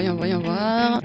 Voyons, voyons voir.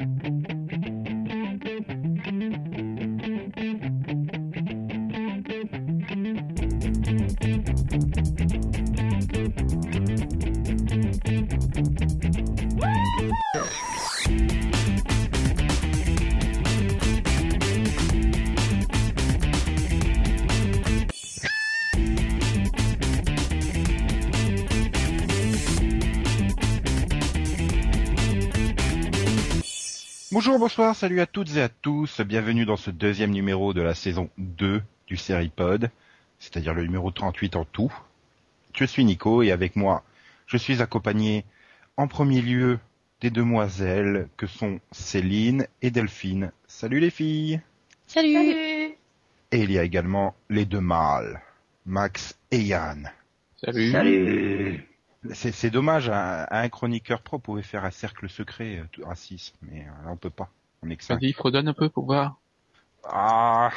Bonjour, bonsoir, salut à toutes et à tous, bienvenue dans ce deuxième numéro de la saison 2 du Seripod, c'est-à-dire le numéro 38 en tout. Je suis Nico et avec moi, je suis accompagné en premier lieu des demoiselles que sont Céline et Delphine. Salut les filles Salut. Salut Et il y a également les deux mâles, Max et Yann. Salut. Salut. C'est c'est dommage, un, un chroniqueur pro pouvait faire un cercle secret euh, racisme, mais euh, là on peut pas, on est que. Vas-y, fredonne un peu pour voir. Ah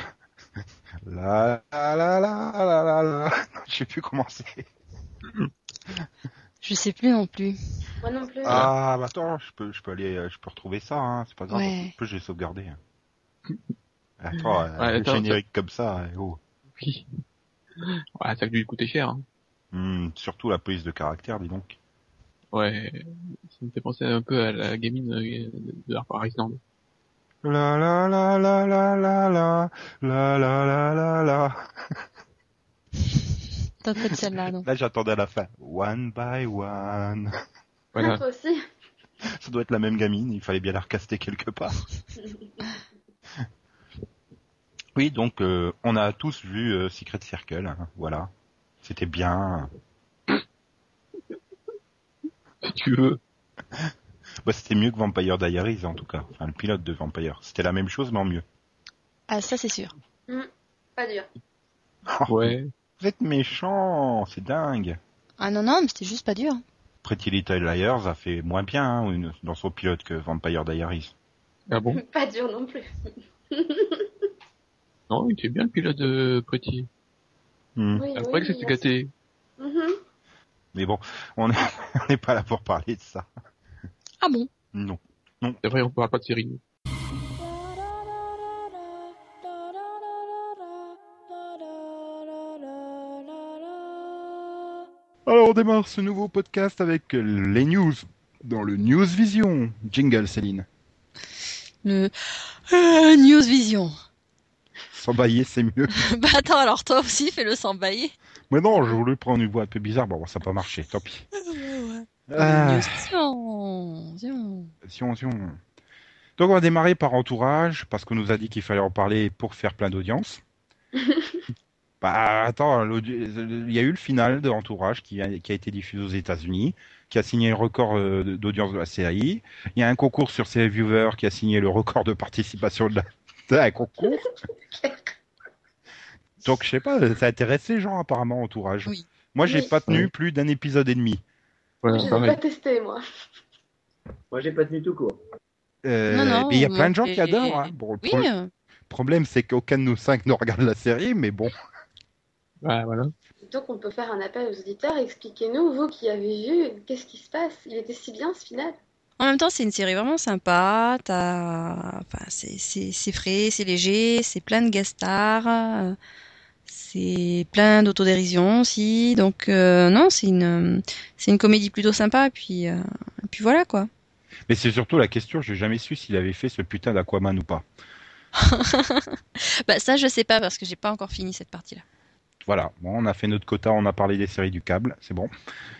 la la la la la la la. Je sais plus commencer. Je sais plus non plus. Moi non plus. Ah bah attends, je peux je peux aller euh, je peux retrouver ça hein, c'est pas grave. Ouais. Je peux j'ai sauvegardé. hein. Attends, euh, Ouais, le attends, générique comme ça, euh, oh. Oui. Ouais, ça a dû lui coûter cher. Hein. Hmm, surtout la police de caractère, dis donc. Ouais. Ça me fait penser un peu à la gamine euh, de Harper Island. La la la la la la la la la la la la. T'as pas de celle-là, non Là j'attendais à la fin. One by one. Ah, Voilà. toi aussi. Ça doit être la même gamine, il fallait bien la recaster quelque part. Oui, donc euh, on a tous vu euh, Secret Circle, hein, voilà. C'était bien. Si tu veux. Bah, c'était mieux que Vampire Diaries en tout cas. Enfin, le pilote de Vampire. C'était la même chose mais en mieux. Ah, ça c'est sûr. Pas dur. Ouais. Vous êtes méchants, c'est dingue. Ah non, non, mais c'était juste pas dur. Pretty Little Liars a fait moins bien hein, une- dans son pilote que Vampire Diaries. Ah bon? Pas dur non plus. Non, il était bien le pilote de Pretty. Hmm. Oui, C'est oui, vrai que c'était gâté. Mhm. Mais bon, on n'est pas là pour parler de ça. Ah bon? Non. C'est vrai, on parle pas de série. Alors on démarre ce nouveau podcast avec les news dans le News Vision. Jingle Céline. Le euh, News Vision. Sans bailler c'est mieux. bah attends, alors toi aussi fais-le sans bailler. Mais non, je voulais prendre une voix un peu bizarre, bon ça n'a pas marché, tant pis. Vision. sion, sion. Donc on va démarrer par Entourage, parce qu'on nous a dit qu'il fallait en parler pour faire plein d'audience. bah attends, il y a eu le final de Entourage qui a, qui a été diffusé aux États-Unis, qui a signé le record euh, d'audience de la série. Il y a un concours sur ses viewers qui a signé le record de participation de la d'un concours. Donc je sais pas, ça a intéressé les gens apparemment Entourage. Oui. Moi j'ai Oui. pas tenu Oui. plus d'un épisode et demi. Voilà, Je pas testé, moi. Moi, j'ai pas tenu tout court. Euh, Non, non, mais il y a plein de gens qui adorent. Hein. Bon, le Oui, pro- euh, problème, c'est qu'aucun de nous cinq ne regarde la série, mais bon. Ouais, voilà. Donc, on peut faire un appel aux auditeurs. Expliquez-nous, vous qui avez vu, qu'est-ce qui se passe? Il était si bien, ce final? En même temps, c'est une série vraiment sympa. T'as, enfin, c'est, frais, c'est léger, c'est plein de guest stars, c'est plein d'autodérision aussi. Donc euh, non, c'est une, c'est une comédie plutôt sympa. Et puis, euh, et puis voilà quoi. Mais c'est surtout la question, j'ai jamais su s'il avait fait ce putain d'Aquaman ou pas. Bah ça, je sais pas parce que j'ai pas encore fini cette partie-là. Voilà, bon, on a fait notre quota, on a parlé des séries du câble, c'est bon.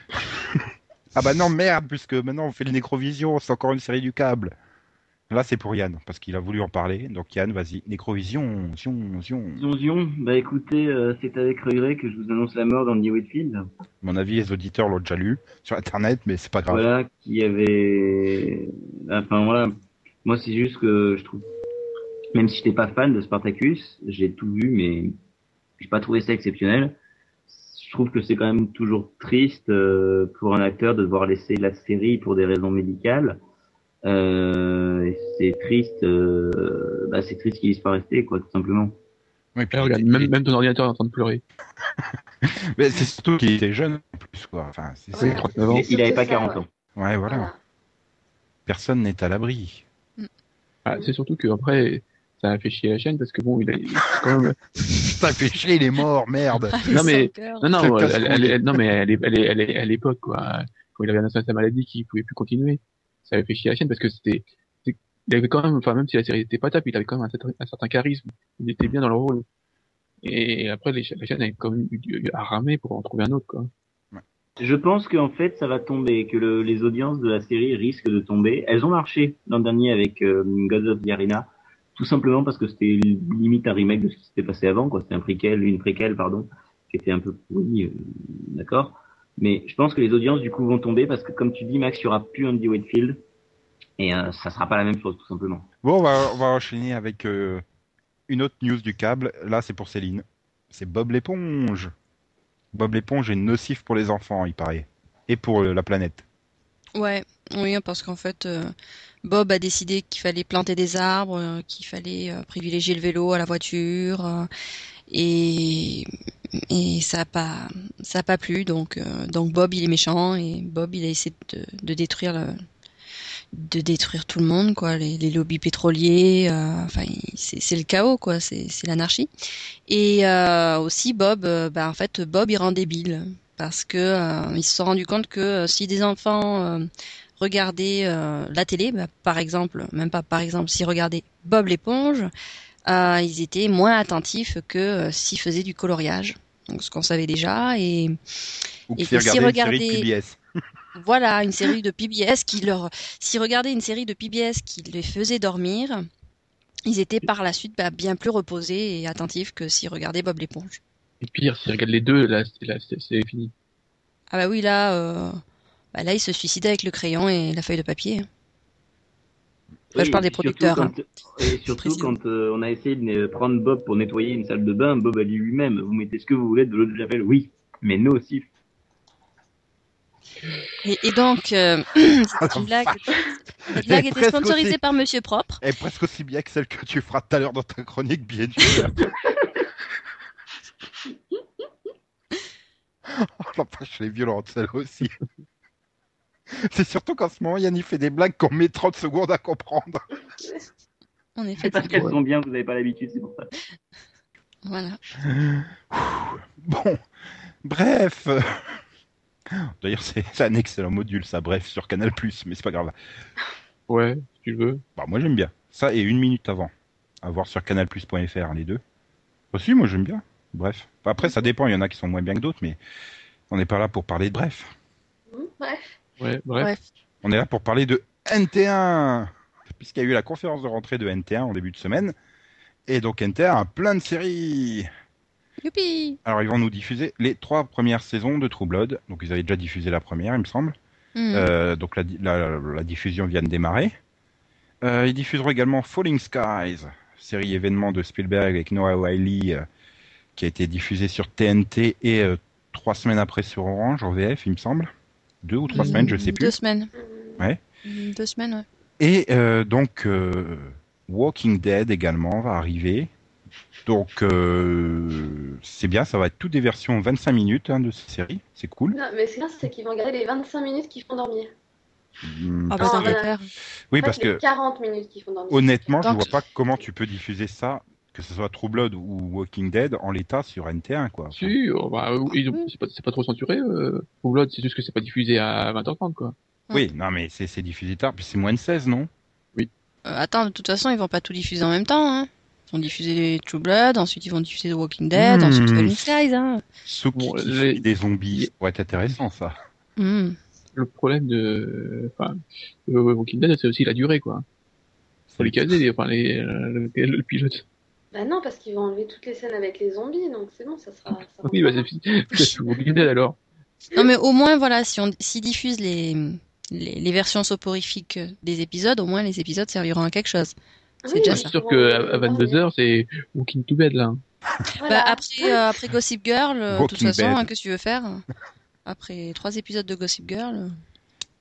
ah bah non, merde, puisque maintenant on fait le Nécrovision, c'est encore une série du câble. Là, c'est pour Yann, parce qu'il a voulu en parler. Donc Yann, vas-y, Nécrovision, zion, zion. Zion, zion. Bah écoutez, euh, c'est avec regret que je vous annonce la mort d'Andy Whitfield. À mon avis, les auditeurs l'ont déjà lu sur Internet, mais c'est pas grave. Voilà, qui avait... Enfin voilà, moi c'est juste que je trouve... Même si j'étais pas fan de Spartacus, j'ai tout vu, mais j'ai pas trouvé ça exceptionnel. Je trouve que c'est quand même toujours triste euh, pour un acteur de devoir laisser la série pour des raisons médicales. Euh, c'est triste, euh, bah, c'est triste qu'il puisse pas rester, quoi, tout simplement. Oui, puis regarde, même, même ton ordinateur est en train de pleurer. Mais c'est surtout qu'il était jeune en plus, quoi. Enfin, c'est Ouais. c'est- 39 ans. Il, il avait surtout pas ça, 40 ouais. ans. Ouais, voilà. personne n'est à l'abri. Ah, c'est surtout que après, ça a fait chier la chaîne parce que bon, il a quand même. Ça fait chier, il est mort, merde. Non, mais-. Non, non, elle, elle- elle- non, mais elle est, elle est, elle est, à l'époque, quoi. Quand il avait annoncé sa maladie, qu'il pouvait plus continuer. Ça avait fait chier la chaîne parce que c'était, il avait quand même, enfin, même si la série était pas top, il avait quand même un certain, un certain charisme. Il était bien dans le rôle. Et après, les, la chaîne avait quand même eu à ramer pour en trouver un autre, quoi. Je pense qu'en fait, ça va tomber, que le- les audiences de la série risquent de tomber. Elles ont marché l'an dernier avec euh, Gods of the Arena, tout simplement parce que c'était limite un remake de ce qui s'était passé avant, quoi. C'était un préquel, une préquelle, pardon, qui était un peu pourri, euh, d'accord. Mais je pense que les audiences du coup vont tomber parce que, comme tu dis, Max, il y aura plus Andy Whitfield et euh, ça sera pas la même chose, tout simplement. Bon, on va, on va enchaîner avec euh, une autre news du câble. Là, c'est pour Céline. C'est Bob l'éponge. Bob l'éponge est nocif pour les enfants, il paraît. Et pour euh, la planète. Ouais, oui, parce qu'en fait, euh, Bob a décidé qu'il fallait planter des arbres, euh, qu'il fallait euh, privilégier le vélo à la voiture, euh, et et ça a pas ça a pas plu. Donc donc Bob il est méchant et Bob il a essayé de, de détruire le de détruire tout le monde quoi, les, les lobbies pétroliers. euh, enfin, c'est le chaos quoi, c'est l'anarchie. Et euh, aussi Bob, bah en fait Bob il rend débile parce que ils se sont rendus compte que si des enfants regardaient euh, la télé, bah, par exemple, même pas par exemple, s'ils regardaient Bob l'éponge, euh, ils étaient moins attentifs que euh, s'ils faisaient du coloriage. Donc, ce qu'on savait déjà et Ou Et que si regardez- PBS. voilà une série de PBS qui leur s'ils regardaient une série de PBS qui les faisait dormir, ils étaient par la suite bah, bien plus reposés et attentifs que s'ils regardaient Bob l'éponge. Et pire, s'il regarde les deux, là, c'est, là, c'est, c'est fini. Ah bah oui là euh, bah là il se suicidait avec le crayon et la feuille de papier. Je parle des surtout producteurs, quand- et surtout quand euh, on a essayé de prendre Bob pour nettoyer une salle de bain, Bob a dit lui-même, vous mettez ce que vous voulez de l'eau de javel, oui, mais nocif. Et, et donc, euh, c'est une blague. Cette blague était sponsorisée aussi. par Monsieur Propre. Et presque aussi bien que celle que tu feras tout à l'heure dans ta chronique, bien sûr. oh la vache, elle est violente, celle aussi. C'est surtout qu'en ce moment, Yann il fait des blagues qu'on met 30 secondes à comprendre. On est C'est parce fatigué. qu'elles sont bien, vous n'avez pas l'habitude, c'est pour ça. Voilà. Bon, bref. D'ailleurs, c'est un excellent module, ça, bref, sur Canal+, mais c'est pas grave. Ouais, si tu veux. Bah, moi, j'aime bien. Ça et une minute avant. À voir sur canalplus.fr, les deux. Aussi, moi, j'aime bien. Bref. Après, ça dépend, il y en a qui sont moins bien que d'autres, mais on n'est pas là pour parler de bref. Hmm, Bref. Ouais, bref. Bref. On est là pour parler de NT1, puisqu'il y a eu la conférence de rentrée de NT1 en début de semaine. Et donc NT1 a plein de séries. Youpi. Alors ils vont nous diffuser les trois premières saisons de True Blood. Donc ils avaient déjà diffusé la première, il me semble. Hmm. Euh, donc la, la- la diffusion vient de démarrer. Euh, ils diffuseront également Falling Skies, série événement de Spielberg avec Noah Wiley, euh, qui a été diffusée sur TNT et euh, trois semaines après sur Orange, en VF, il me semble. Deux ou trois semaines, je sais plus. Deux semaines. Ouais. Hmm, Deux semaines, ouais. Et euh, donc euh, Walking Dead également va arriver. Donc euh, c'est bien, ça va être toutes des versions 25 minutes hein, de cette série, c'est cool. Non, mais ce qui est bien, c'est qu'ils vont garder les 25 minutes qui font dormir. Hmm, Ah parce bah que- oui, En parce fait, les que 40 minutes qui font dormir. honnêtement, je Donc- vois pas comment tu peux diffuser ça, que ce soit True Blood ou Walking Dead, en l'état sur NT1 quoi. Si, oh, bah, euh, Oui. c'est pas, trop censuré, euh, True Blood, c'est juste que c'est pas diffusé à 20h30, quoi. Oui, non mais c'est diffusé tard, puis c'est moins de 16 non? Euh, attends, de toute façon, ils vont pas tout diffuser en même temps. Hein. Ils vont diffuser True Blood, ensuite ils vont diffuser The Walking Dead, Hmm. ensuite Falling Skies. Hein. Bon, les- des zombies, ça pourrait être intéressant ça. Hmm. Le problème de, enfin, de Walking Dead, c'est aussi la durée, quoi. Faut les caser, enfin, les, euh, le, le pilote. Bah non, parce qu'ils vont enlever toutes les scènes avec les zombies, donc c'est bon, ça sera. Ça Oui, bah, c'est, Dead, alors. Non, mais au moins, voilà, si on s'ils diffusent les, les, les versions soporifiques des épisodes, au moins les épisodes serviront à quelque chose. C'est oui, déjà sûr que à, à les 22h, c'est Walking to Bed, là. Voilà. Bah, après, euh, après Gossip Girl, euh, de toute façon, hein, qu'est-ce que tu veux faire? Après trois épisodes de Gossip Girl. euh,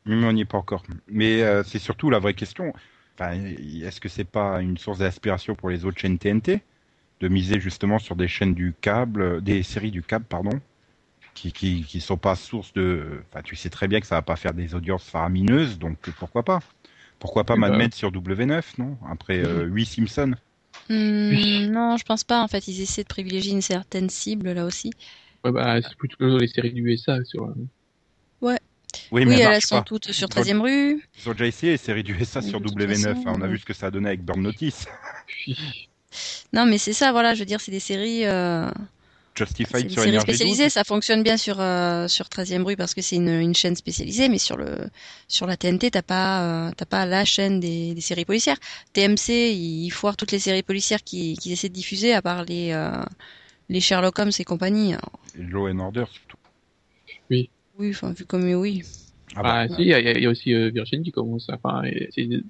Mais on n'y est pas encore. Mais euh, c'est surtout la vraie question. Enfin, est-ce que c'est pas une source d'inspiration pour les autres chaînes TNT de miser justement sur des chaînes du câble, euh, des séries du câble, pardon, qui qui qui sont pas source de. Enfin, tu sais très bien que ça va pas faire des audiences faramineuses, donc pourquoi pas? Pourquoi pas Eh Mad ben. Men sur W9, non? Après euh, 8 Simpsons. Hmm, Oui. Non, je pense pas. En fait, ils essaient de privilégier une certaine cible là aussi. Ouais, bah, c'est plutôt les séries du USA sur. euh, Oui, mais elles sont pas. toutes sur Ils ont- 13e rue. Ils ont déjà essayé les séries du SA sur de toute W9. façon, hein, on a vu ce que ça a donné avec Burn Notice. Non, mais c'est ça, voilà. Je veux dire, c'est des séries. euh, C'est Justified des sur séries spécialisées, 12. ça fonctionne bien sur euh, sur 13e rue parce que c'est une, une chaîne spécialisée, mais sur le sur la TNT, t'as pas euh, t'as pas la chaîne des, des séries policières. TMC, ils foirent toutes les séries policières qu'ils qu'ils essaient de diffuser, à part les euh, les Sherlock Holmes et compagnie. Et Law and Order surtout. oui, enfin vu comme oui. Ah bah, bah, si, il y, a- il y a aussi euh, Virgin qui commence. à- Enfin, c'est des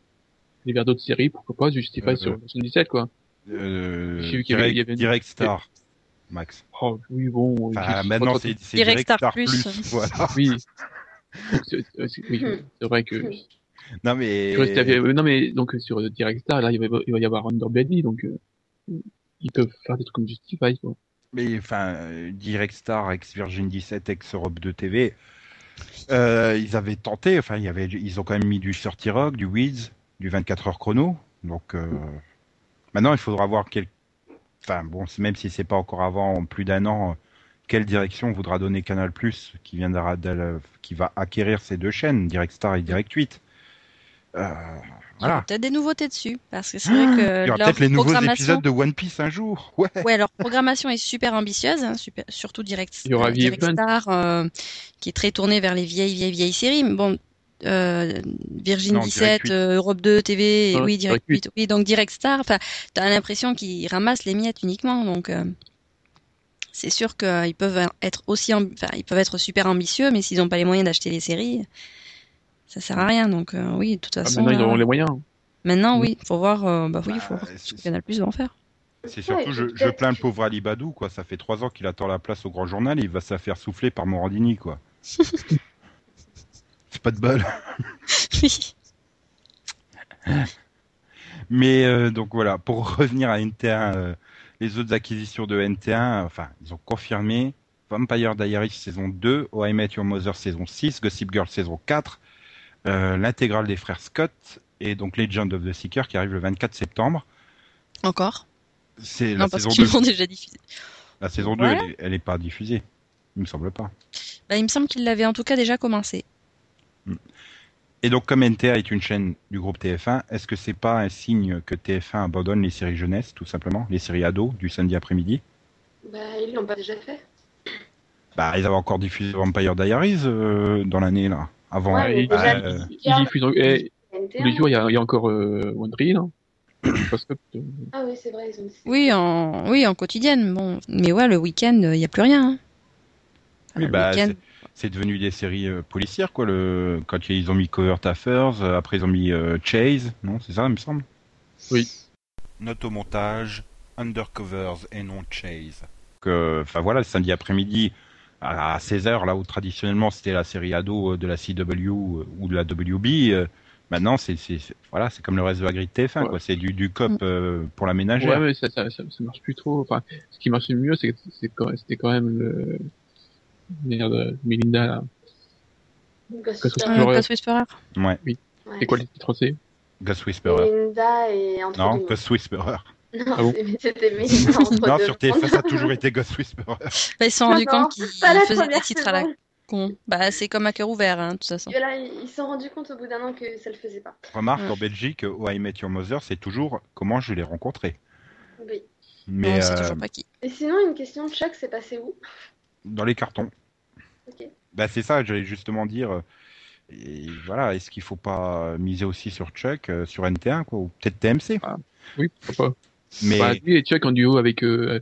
vers d'autres séries, pourquoi pas, Justify Euh, sur 77, quoi. euh, J'ai vu qu'il y avait- y avait une- Direct Star, Max. Oh, oui, bon. Enfin, maintenant, c'est c'est Direct Direct Star Star Plus. Plus. Voilà. Oui. C'est euh, c'est- oui, c'est vrai que. Non, mais. Euh, non, mais donc euh, sur Direct Star, là, il va, il va y avoir Underbelly, donc euh, ils peuvent faire des trucs comme Justify, quoi. Mais enfin, Direct Star, ex Virgin 17, ex Europe 2 TV, euh, ils avaient tenté. Enfin, ils ont quand même mis du 30 Rock, du Weeds, du 24 heures chrono. Donc euh, maintenant, il faudra voir quel. Enfin bon, même si c'est pas encore avant plus d'un an, quelle direction voudra donner Canal Plus, qui d'Al- qui va acquérir ces deux chaînes, Direct Star et Direct 8. Euh, Il y aura voilà. peut-être des nouveautés dessus, parce que c'est vrai que Il y aura peut-être les nouveaux programmation, épisodes de One Piece un jour. Ouais. ouais, leur programmation est super ambitieuse, hein, super, surtout Direct, Il y aura euh, Direct VF20. Star, euh, qui est très tourné vers les vieilles, vieilles, vieilles séries. Mais Bon, euh, Virgin Non, 17, Direct 8. euh, Europe 2 TV, Non, oui, Direct Direct 8, oui, donc Direct Star. Enfin, t'as l'impression qu'ils ramassent les miettes uniquement, donc. euh, c'est sûr qu'ils peuvent être aussi, amb- enfin, ils peuvent être super ambitieux, mais s'ils n'ont pas les moyens d'acheter les séries, ça sert à rien. Donc, euh, oui, de toute Ah, façon. maintenant, ils auront euh, les moyens. Maintenant, oui, faut voir, euh, bah oui, Bah, faut voir ce c'est- que Canal Plus va en faire. C'est Ouais, surtout, je, plains le pauvre Ali Badou, quoi. Ça fait trois ans qu'il attend la place au grand journal et il va se faire souffler par Morandini, quoi. C'est pas de bol. Oui. Mais euh, donc voilà, pour revenir à NT1, euh, les autres acquisitions de NT1, enfin, ils ont confirmé Vampire Diaries saison 2, Oh I Met Your Mother saison 6, Gossip Girl saison 4, euh, l'intégrale des frères Scott et donc Legend of the Seeker qui arrive le 24 septembre. Encore? C'est la Non, parce saison qu'ils 2. l'ont déjà diffusé. La saison 2, Voilà. elle, est, elle est pas diffusée. Il me semble pas. Bah, il me semble qu'ils l'avaient en tout cas déjà commencé. Et donc, comme NTA est une chaîne du groupe TF1, est-ce que c'est pas un signe que TF1 abandonne les séries jeunesse, tout simplement, les séries ados du samedi après-midi? Bah, ils l'ont pas déjà fait. Bah, ils avaient encore diffusé Vampire Diaries euh, dans l'année là, avant. Ouais, déjà, euh, eh, NT1. tous les jours, il y a, il y a encore euh, One Reel. Hein. Euh, Ah oui, c'est vrai, ils ont Oui, en, oui, en quotidienne. Bon, mais ouais, le week-end, il n'y a plus rien. hein. Oui, bah, c'est- devenu des séries euh, policières, quoi. Le... Quand ils ont mis Covert Affairs, euh, après ils ont mis euh, Chase, non C'est ça, il me semble? Oui. Note au montage, Undercovers et non Chase. Que, Enfin voilà, le samedi après-midi, à 16h, là où traditionnellement c'était la série ado euh, de la CW euh, ou de la WB, euh, maintenant c'est voilà, c'est comme le reste de la grille de TF1, Ouais. quoi. C'est du, du cop Mm. euh, pour la ménagère. ouais, mais ça, ça, ça, ça marche plus trop. Enfin, ce qui marchait le mieux, c'est quand- c'était quand même le merde, Melinda. Là. Ghost Ghost Whisperer. Ghost Whisperer. Ouais, Ouais. C'est quoi les titres c'est? Ghost Whisperer. Melinda et entre Non. Ghost Whisperer. Non, Ah bon c'était entre Non, deux sur TF1, mondes. ça a toujours été Ghost Whisperer. Bah, ils se sont rendus compte qu'ils faisaient des titres à la con. Bah, c'est comme à cœur ouvert, hein, de toute façon. Et là, ils se sont rendus compte au bout d'un an que ça le faisait pas. Remarque, Ouais. en Belgique, Oh I Met Your Mother, c'est toujours comment je l'ai rencontré. Oui. Mais non, c'est euh, toujours pas qui. Et sinon, une question, Chuck, c'est passé où? Dans les cartons. Ok. Bah, c'est ça, j'allais justement dire. euh, Et voilà, est-ce qu'il faut pas miser aussi sur Chuck, euh, sur NT1, quoi, ou peut-être TMC Oui, pourquoi pas. Mais Bah, lui et Chuck en duo avec euh,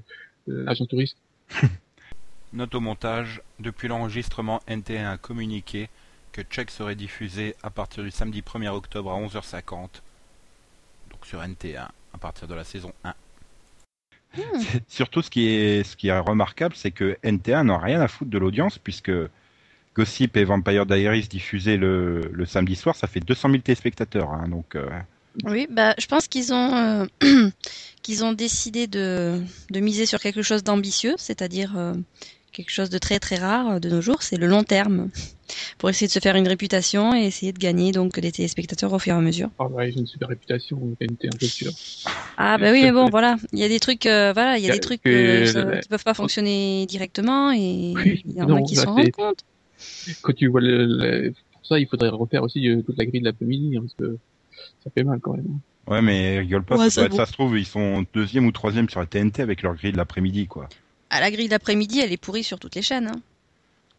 euh, l'agent touriste. note au montage, depuis l'enregistrement, NT1 a communiqué que Chuck serait diffusé à partir du samedi 1er octobre à 11h50, donc sur NT1, à partir de la saison 1. C'est- Surtout, ce qui est, ce qui est remarquable, c'est que NT1 n'a rien à foutre de l'audience, puisque Gossip et Vampire Diaries diffusés le, le samedi soir, ça fait 200 000 téléspectateurs. hein, donc, euh, Oui, bah, je pense qu'ils ont, euh, qu'ils ont décidé de, de miser sur quelque chose d'ambitieux, c'est-à-dire euh, quelque chose de très très rare euh, de nos jours, c'est le long terme. Pour essayer de se faire une réputation et essayer de gagner donc des téléspectateurs au fur et à mesure. Oh, ouais, j'ai une super réputation, TNT, un peu sûr. Ah bah oui, mais bon, voilà, il y a des trucs, euh, voilà, il y a des trucs que ça- le- qui peuvent pas fonctionner directement et Oui, il y en a qui s'en rendent compte. Quand tu vois le, le- pour ça, il faudrait refaire aussi toute la grille de l'après-midi, hein, parce que ça fait mal quand même. Ouais, mais rigole pas, Ouais, ça, ça doit être- vaut. ça se trouve, ils sont deuxième ou troisième sur la TNT avec leur grille de l'après-midi, quoi. À la grille d'après-midi, elle est pourrie sur toutes les chaînes. Hein.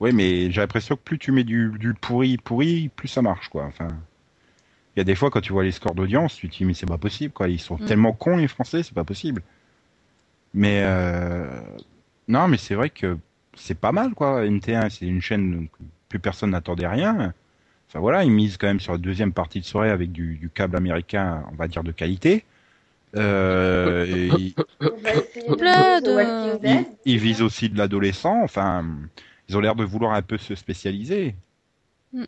Ouais, mais j'ai l'impression que plus tu mets du, du pourri pourri, plus ça marche, quoi. Enfin, il y a des fois quand tu vois les scores d'audience, tu te dis mais c'est pas possible, quoi. Ils sont Mm. tellement cons les Français, c'est pas possible. Mais euh... non, mais c'est vrai que c'est pas mal, quoi. NT1, c'est une chaîne où plus personne n'attendait rien. Enfin voilà, ils misent quand même sur la deuxième partie de soirée avec du, du câble américain, on va dire de qualité. Euh, et ils, visent aussi de l'adolescent. Enfin, ils ont l'air de vouloir un peu se spécialiser. Mm.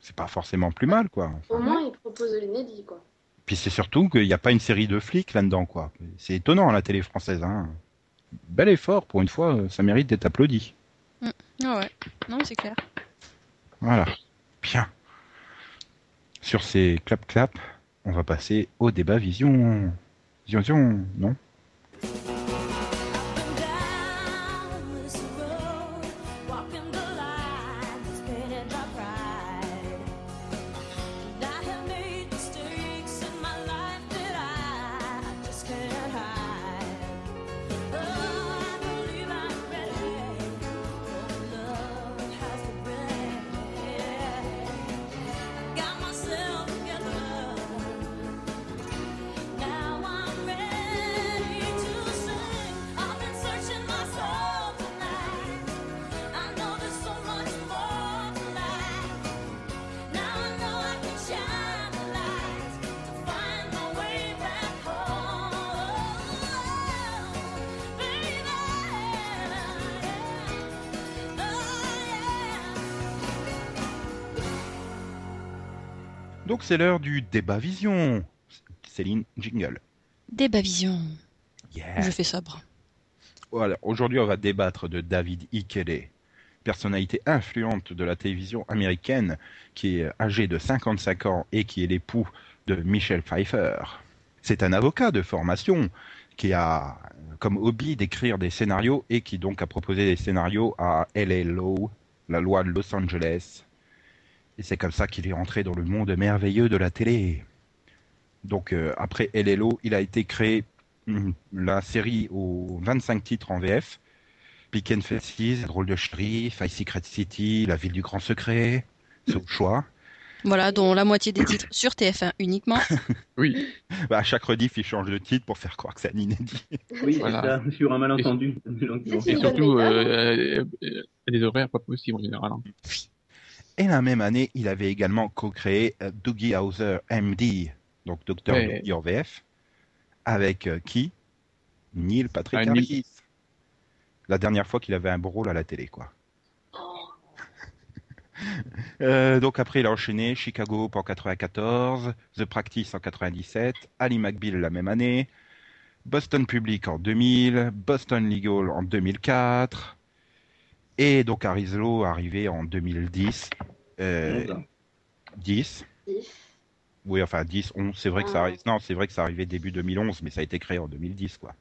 C'est pas forcément plus mal, quoi. Au moins, ils proposent de l'inédit, quoi. Puis c'est surtout qu'il n'y a pas une série de flics là-dedans, quoi. C'est étonnant à la télé française. Hein. Bel effort pour une fois, ça mérite d'être applaudi. Ah ouais, non, c'est clair. Voilà. Bien. Sur ces clap-clap, on va passer au débat vision. Vision, vision, non? C'est l'heure du débat vision. Céline, jingle. Débat vision. Yeah. Je fais sobre. Voilà, aujourd'hui on va débattre de David Ikele, personnalité influente de la télévision américaine, qui est âgé de 55 ans et qui est l'époux de Michelle Pfeiffer. C'est un avocat de formation qui a comme hobby d'écrire des scénarios et qui donc a proposé des scénarios à LA Law, la loi de Los Angeles. Et c'est comme ça qu'il est rentré dans le monde merveilleux de la télé. Donc euh, après Law, il a été créé hum, la série aux 25 titres en VF. Pick and Faces, Drôle de shérif, High Secret City, La ville du grand secret, c'est au choix. Voilà, dont la moitié des titres sur TF1 uniquement. Oui, Bah, à chaque rediff, il change de titre pour faire croire que c'est un inédit. Oui, Voilà. c'est ça, sur un malentendu. Et surtout, euh, euh, euh, des horaires pas possibles en général. hein. Et la même année, il avait également co-créé euh, Doogie Howser MD, donc Docteur. Doogie en VF, avec euh, qui? Neil Patrick Ah, Neil. Harris. La dernière fois qu'il avait un beau rôle à la télé, quoi. Euh, donc après, il a enchaîné Chicago en 94, The Practice en 97, Ali McBeal la même année, Boston Public en 2000, Boston Legal en 2004, et donc Arizlo arrivé en 2010. Euh, 11 ans. 10 Dix. Oui, enfin 10, 11, c'est vrai que ça Ah. arrive. Non, c'est vrai que ça arrivait début 2011, mais ça a été créé en 2010, quoi.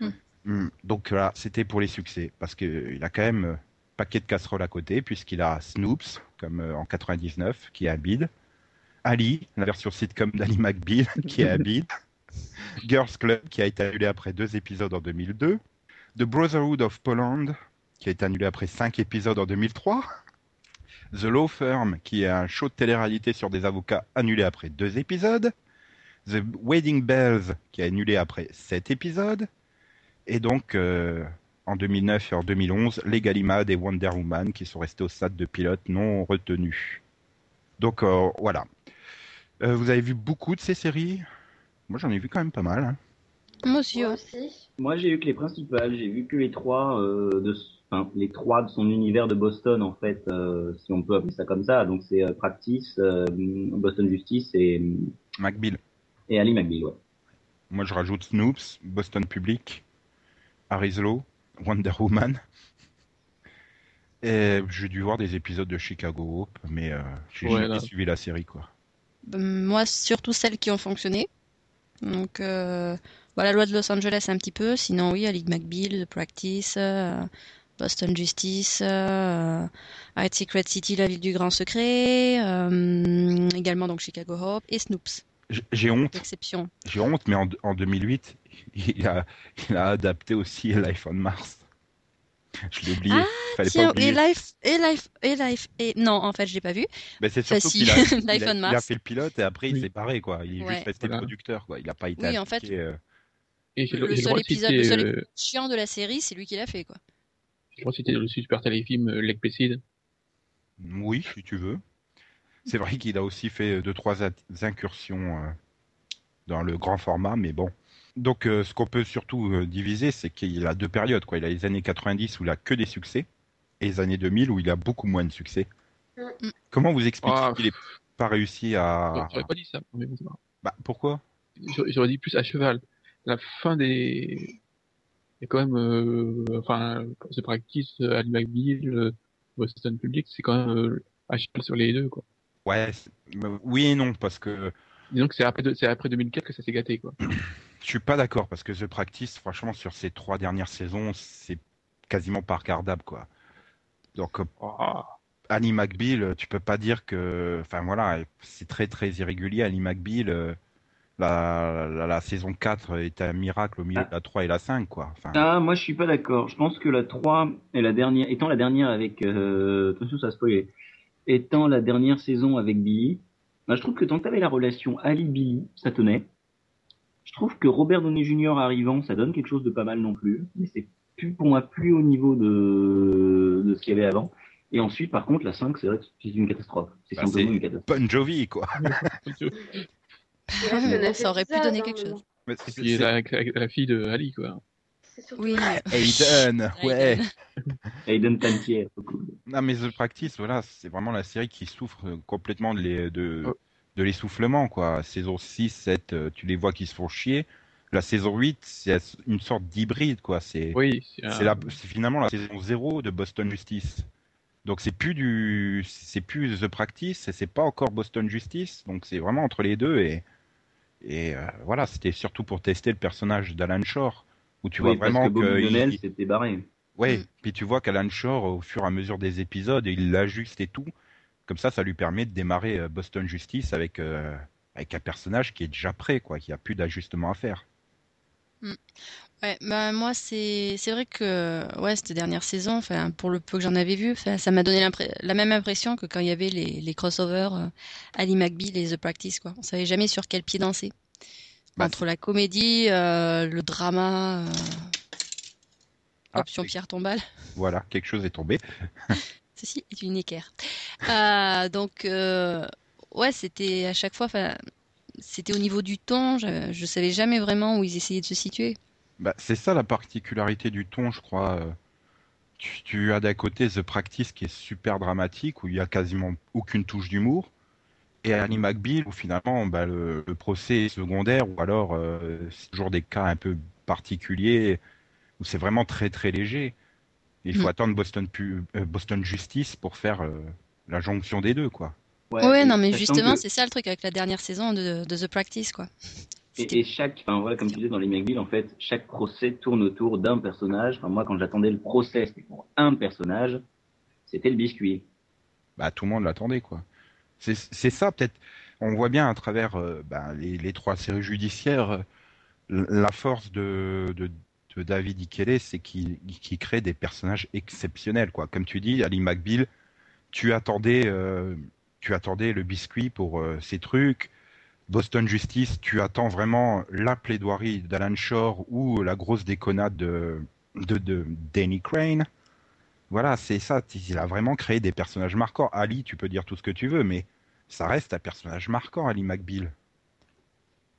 Hmm. Hmm. Donc là, c'était pour les succès, parce que euh, il a quand même euh, paquet de casseroles à côté, puisqu'il a Snoops, comme euh, en 99, qui est un bide. Ali, la version sitcom d'Ali McBeal, qui est un bide. Girls Club, qui a été annulé après deux épisodes en 2002. The Brotherhood of Poland, qui a été annulé après cinq épisodes en 2003. The Law Firm, qui est un show de télé-réalité sur des avocats annulé après deux épisodes. The Wedding Bells, qui est annulé après sept épisodes. Et donc, euh, en 2009 et en 2011, les Gallimard et Wonder Woman, qui sont restés au stade de pilote non retenu. Donc, euh, voilà. Euh, vous avez vu beaucoup de ces séries? Moi, j'en ai vu quand même pas mal. hein. Moi aussi, Moi ouais. aussi. Moi, j'ai vu que les principales, j'ai vu que les trois, euh, de, enfin, les trois de son univers de Boston, en fait, euh, si on peut appeler ça comme ça. Donc, c'est euh, Practice, euh, Boston Justice et, McBeal. et Ali McBeal, ouais. Moi, je rajoute Snoops, Boston Public, Arizlo, Wonder Woman. Et j'ai dû voir des épisodes de Chicago Hope, mais euh, j'ai Ouais, jamais là. suivi la série, quoi. Moi, surtout celles qui ont fonctionné. Donc, euh, bah, la loi de Los Angeles un petit peu. Sinon, oui, Ali McBeal, The Practice, euh, Boston Justice, euh, High Secret City, la ville du grand secret, euh, également donc Chicago Hope et Snoops, J'ai honte, d'exception. j'ai honte, mais en, en 2008, il a, il a adapté aussi Life on Mars. Je l'ai oublié. Ah, Fallait Tiens, pas et oublier. Life, et Life, et Life, et non, en fait, je l'ai pas vu. Ben, c'est Enfin, surtout si, qu'il a, il a- Life on il a Mars. fait le pilote et après il s'est barré, quoi. Il est Ouais. juste resté Voilà. producteur, quoi. Il a pas été Oui, en fait, appliqué, euh, Et Le le, seul épisode, citer, le seul euh, épisode chiant de la série, c'est lui qui l'a fait, quoi. Le droit de citer le super téléfilm euh, Placid. Oui, si tu veux. C'est vrai qu'il a aussi fait deux trois in- incursions euh, dans le grand format, mais bon. Donc, euh, ce qu'on peut surtout euh, diviser, c'est qu'il a deux périodes, quoi. Il a les années 90 où il a que des succès, et les années 2000 où il a beaucoup moins de succès. Mm. Comment vous expliquez Ah, qu'il n'ait pas réussi à... J'aurais pas dit ça, mais. Bah, pourquoi? J'aurais dit plus à cheval. La fin des, il y a quand même, euh, enfin, The Practice, euh, Ali McBeal, euh, Boston Public, c'est quand même euh, à cheval sur les deux, quoi. Ouais, euh, oui et non, parce que Disons que c'est après, c'est après 2004 que ça s'est gâté, quoi. je suis pas d'accord, parce que The Practice, franchement, sur ces trois dernières saisons, c'est quasiment pas regardable, quoi. Donc, euh, Ah, Annie McBeal, tu peux pas dire que, enfin voilà, c'est très très irrégulier. Annie McBeal, euh, la, la, la saison 4 est un miracle au milieu de la 3 et la 5, quoi. Enfin, Ah, moi je suis pas d'accord. Je pense que la 3 est la dernière, étant la dernière avec, euh, attention ça a spoilé, étant la dernière saison avec Billy, bah, je trouve que tant que t'avais la relation Ali-Billy, ça tenait. Je trouve que Robert Downey Jr. arrivant, ça donne quelque chose de pas mal non plus, mais c'est plus pour moi plus au niveau de, de ce qu'il y avait avant. Et ensuite, par contre, la 5, c'est vrai que c'est une catastrophe. C'est Bah, une catastrophe. Bon Jovi, quoi. Un ça aurait pu donner quelque chose. C'est- la, la, fille de Ali, quoi. Oui, Aiden, ouais. Aiden Pantier, cool. Non, mais The Practice, voilà, c'est vraiment la série qui souffre complètement de l'es- de, Oh. de l'essoufflement, quoi. Saison 6, 7, euh, tu les vois qui se font chier. La saison 8, c'est une sorte d'hybride, quoi. C'est Oui, c'est un- c'est la- c'est finalement la saison 0 de Boston Justice. Donc c'est plus du, c'est plus The Practice, et c'est pas encore Boston Justice. Donc c'est vraiment entre les deux et et euh, voilà, c'était surtout pour tester le personnage d'Alan Shore, où tu Oui, vois parce vraiment que Bobby que il- s'était barré. Ouais, Mm. puis tu vois qu'Alan Shore, au fur et à mesure des épisodes, il l'ajuste et tout. Comme ça, ça lui permet de démarrer euh, Boston Justice avec, euh, avec un personnage qui est déjà prêt, quoi, qui a plus d'ajustement à faire. Ouais, bah moi c'est c'est vrai que ouais cette dernière saison, enfin pour le peu que j'en avais vu, enfin, ça m'a donné la même impression que quand il y avait les, les crossovers euh, Ali McBeal et The Practice quoi. On savait jamais sur quel pied danser. Bah, Entre la comédie, euh, le drama, euh, Ah, option. Pierre Tombal. Voilà, quelque chose est tombé. Ceci est une équerre. Euh, donc euh, ouais, c'était à chaque fois, c'était au niveau du ton, je, je savais jamais vraiment où ils essayaient de se situer. Bah, c'est ça la particularité du ton, je crois. euh. Tu, tu as d'un côté The Practice qui est super dramatique, où il y a quasiment aucune touche d'humour, et Annie McBeal où finalement bah, le, le procès est secondaire, ou alors euh, c'est toujours des cas un peu particuliers, où c'est vraiment très très léger. Il faut Mm. attendre Boston, pu- euh, Boston Justice pour faire euh, la jonction des deux, quoi. Ouais, non, mais justement, que- c'est ça le truc avec la dernière saison de, de The Practice, quoi. Et, et chaque, enfin voilà, comme tu disais dans les McBeal, en fait, chaque procès tourne autour d'un personnage. Enfin, moi, quand j'attendais le procès, c'était pour un personnage, c'était le biscuit. bah, tout le monde l'attendait, quoi. C'est ça, peut-être. On voit bien à travers euh, bah, les, les trois séries judiciaires, euh, la force de, de, de David Ikele, c'est qu'il crée des personnages exceptionnels, quoi. Comme tu dis, Ali McBeal, tu attendais, euh, tu attendais le biscuit pour euh, ces trucs. Boston Justice, tu attends vraiment la plaidoirie d'Alan Shore ou la grosse déconnade de, de, de Danny Crane. Voilà, c'est ça. Il a vraiment créé des personnages marquants. Ali, tu peux dire tout ce que tu veux, mais ça reste un personnage marquant, Ali McBeal.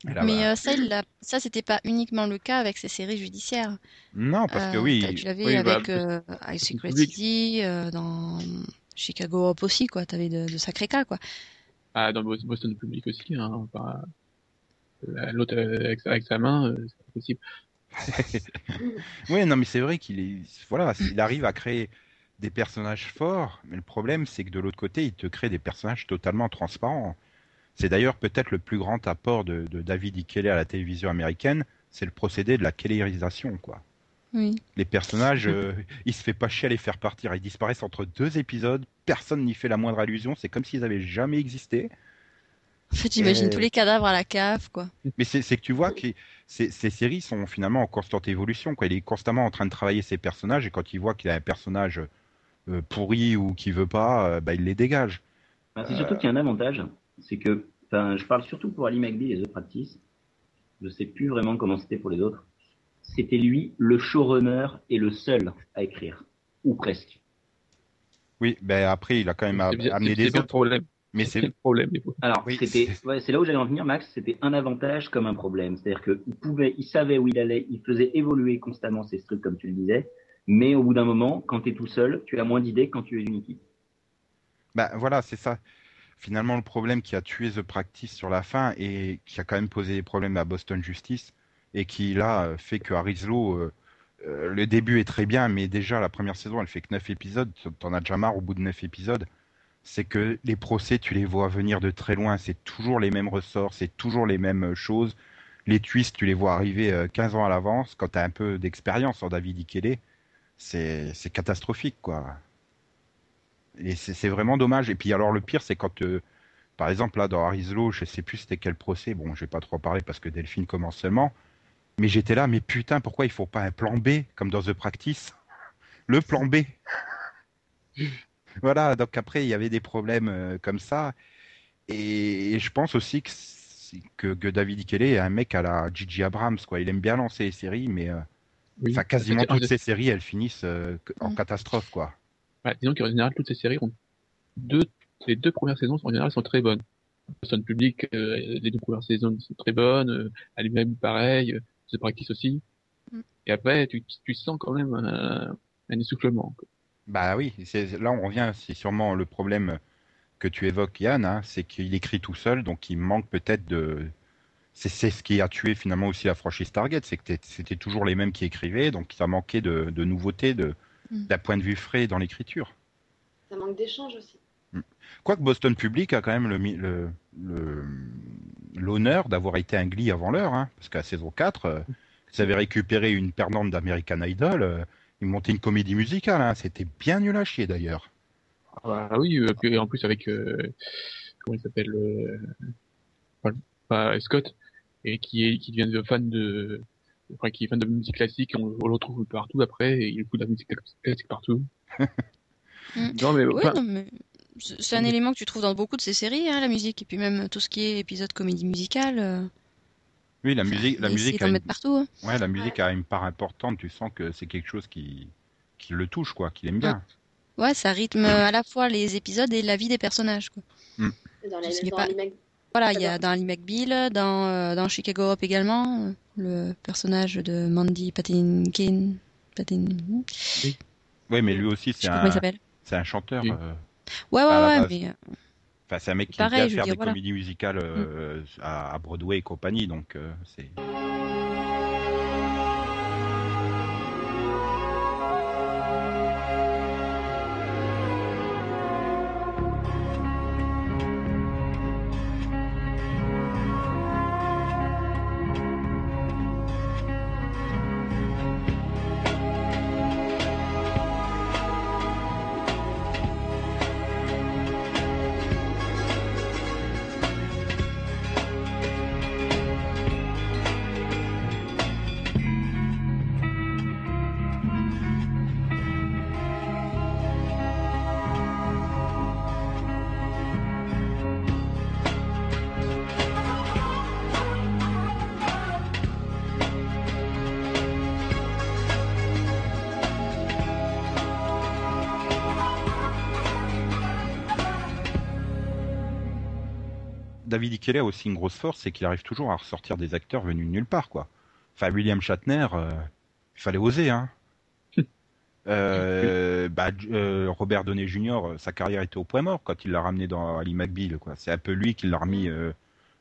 Là, Mais bah, euh, ça, il ça, c'était pas uniquement le cas avec ces séries judiciaires. non, parce que Euh, oui, Tu l'avais oui, bah, avec euh, High Secret. City, euh, dans Chicago Hope aussi, quoi. T'avais de, de sacrés cas, quoi. Ah, dans Bos- Boston Public aussi, hein. La- l'autre euh, avec, sa- main, euh, c'est pas possible. Oui, non, mais c'est vrai qu'il est, voilà, il arrive à créer des personnages forts, mais le problème, c'est que de l'autre côté, il te crée des personnages totalement transparents. C'est d'ailleurs peut-être le plus grand apport de, de David E. Kelly à la télévision américaine, c'est le procédé de la kellerisation, quoi. Oui. Les personnages, euh, il se fait pas chier à les faire partir. Ils disparaissent entre deux épisodes, personne n'y fait la moindre allusion, c'est comme s'ils avaient jamais existé. En fait, j'imagine Et- tous les cadavres à la cave, quoi. Mais c'est que tu vois que ces, ces séries sont finalement en constante évolution. Quoi. Il est constamment en train de travailler ses personnages et quand il voit qu'il a un personnage euh, pourri ou qui veut pas, euh, bah, il les dégage. Bah, c'est surtout qu'il y a un avantage, c'est que, je parle surtout pour Ali McBeal et The Practice. Je sais plus vraiment comment c'était pour les autres. C'était lui le showrunner et le seul à écrire, ou presque. Oui, ben après il a quand même bien, amené des autres. problème. Mais C'est le problème. Alors, Oui, c'était, c'est- ouais, là où j'allais en venir, Max. C'était un avantage comme un problème. C'est-à-dire que il pouvait, il savait où il allait, il faisait évoluer constamment ses trucs, comme tu le disais. Mais au bout d'un moment, quand tu es tout seul, tu as moins d'idées que quand tu es une équipe. Ben voilà, c'est ça. Finalement, le problème qui a tué The Practice sur la fin et qui a quand même posé des problèmes à Boston Justice et qui là fait que Arislo, euh, euh, le début est très bien, mais déjà la première saison, elle fait que 9 épisodes. T'en as déjà marre au bout de 9 épisodes. C'est que les procès, tu les vois venir de très loin. C'est toujours les mêmes ressorts, c'est toujours les mêmes euh, choses. Les twists, tu les vois arriver euh, 15 ans à l'avance. Quand t'as un peu d'expérience en David Ikele, c'est catastrophique, quoi. Et c'est vraiment dommage. Et puis alors le pire, c'est quand, par exemple là dans Arislo, je sais plus c'était quel procès. Bon, je vais pas trop en parler parce que Delphine commence seulement. Mais j'étais là, mais putain, pourquoi il faut pas un plan B comme dans The Practice? Le plan B. voilà. Donc après, il y avait des problèmes euh, comme ça. Et, et je pense aussi que, que, que David Ikele est un mec à la Gigi Abrams, quoi. Il aime bien lancer les séries, mais euh, Oui. quasiment toutes ces séries, elles finissent euh, en Mm. catastrophe, quoi. Ouais, disons qu'en général, toutes ces séries ont deux, les deux premières saisons, en général, sont très bonnes. Son public, euh, les deux premières saisons sont très bonnes, euh, Ali même pareil, The Practice aussi. Mm. Et après, tu, tu sens quand même un, un essoufflement. quoi. Bah oui, c'est là on revient, c'est sûrement le problème que tu évoques Yann, hein, c'est qu'il écrit tout seul, donc il manque peut-être de... C'est c'est ce qui a tué finalement aussi la franchise Target, c'est que c'était toujours les mêmes qui écrivaient, donc ça manquait de, de nouveautés, de Mm. d'un point de vue frais dans l'écriture. Ça manque d'échange aussi. Quoique Boston Public a quand même le le- le- l'honneur d'avoir été un Glee avant l'heure, hein, parce qu'à saison 4, euh, ils avaient récupéré une perdante d'American Idol, euh, ils montaient une comédie musicale, hein, c'était bien nul à chier d'ailleurs. Ah oui, euh, puis en plus avec euh, comment il s'appelle euh, pas, pas Scott et qui est qui devient de fan de enfin, qui est fan de musique classique, on, on le retrouve partout après et il écoute de la musique classique partout. Mm. non mais Oui, enfin, non, mais c'est un Oui. élément que tu trouves dans beaucoup de ces séries, hein, la musique, et puis même tout ce qui est épisode comédie musicale. euh, Oui, la musique, la musique, a une, partout. hein. ouais, la musique a une part importante. Tu sens que c'est quelque chose qui, qui le touche, quoi, qu'il aime bien. Ouais, ça rythme euh, à la fois les épisodes et la vie des personnages. Quoi. Dans les, dans pas- les. Voilà, il y a dans Ali McBeal, dans, euh, dans Chicago Up également, le personnage de Mandy Patinkin. Patin... Oui, mais lui aussi, c'est un, un chanteur. Oui. euh, Ouais, ouais, ouais, mais euh, Enfin, c'est un mec qui aime faire des voilà. comédies musicales euh, à, à Broadway et compagnie, donc euh, c'est. David Ikele a aussi une grosse force, c'est qu'il arrive toujours à ressortir des acteurs venus de nulle part, quoi. Enfin, William Shatner, euh, il fallait oser, hein. Euh, bah, euh, Robert Downey Jr., sa carrière était au point mort quand il l'a ramené dans Ali McBeal, quoi. C'est un peu lui qui l'a remis euh,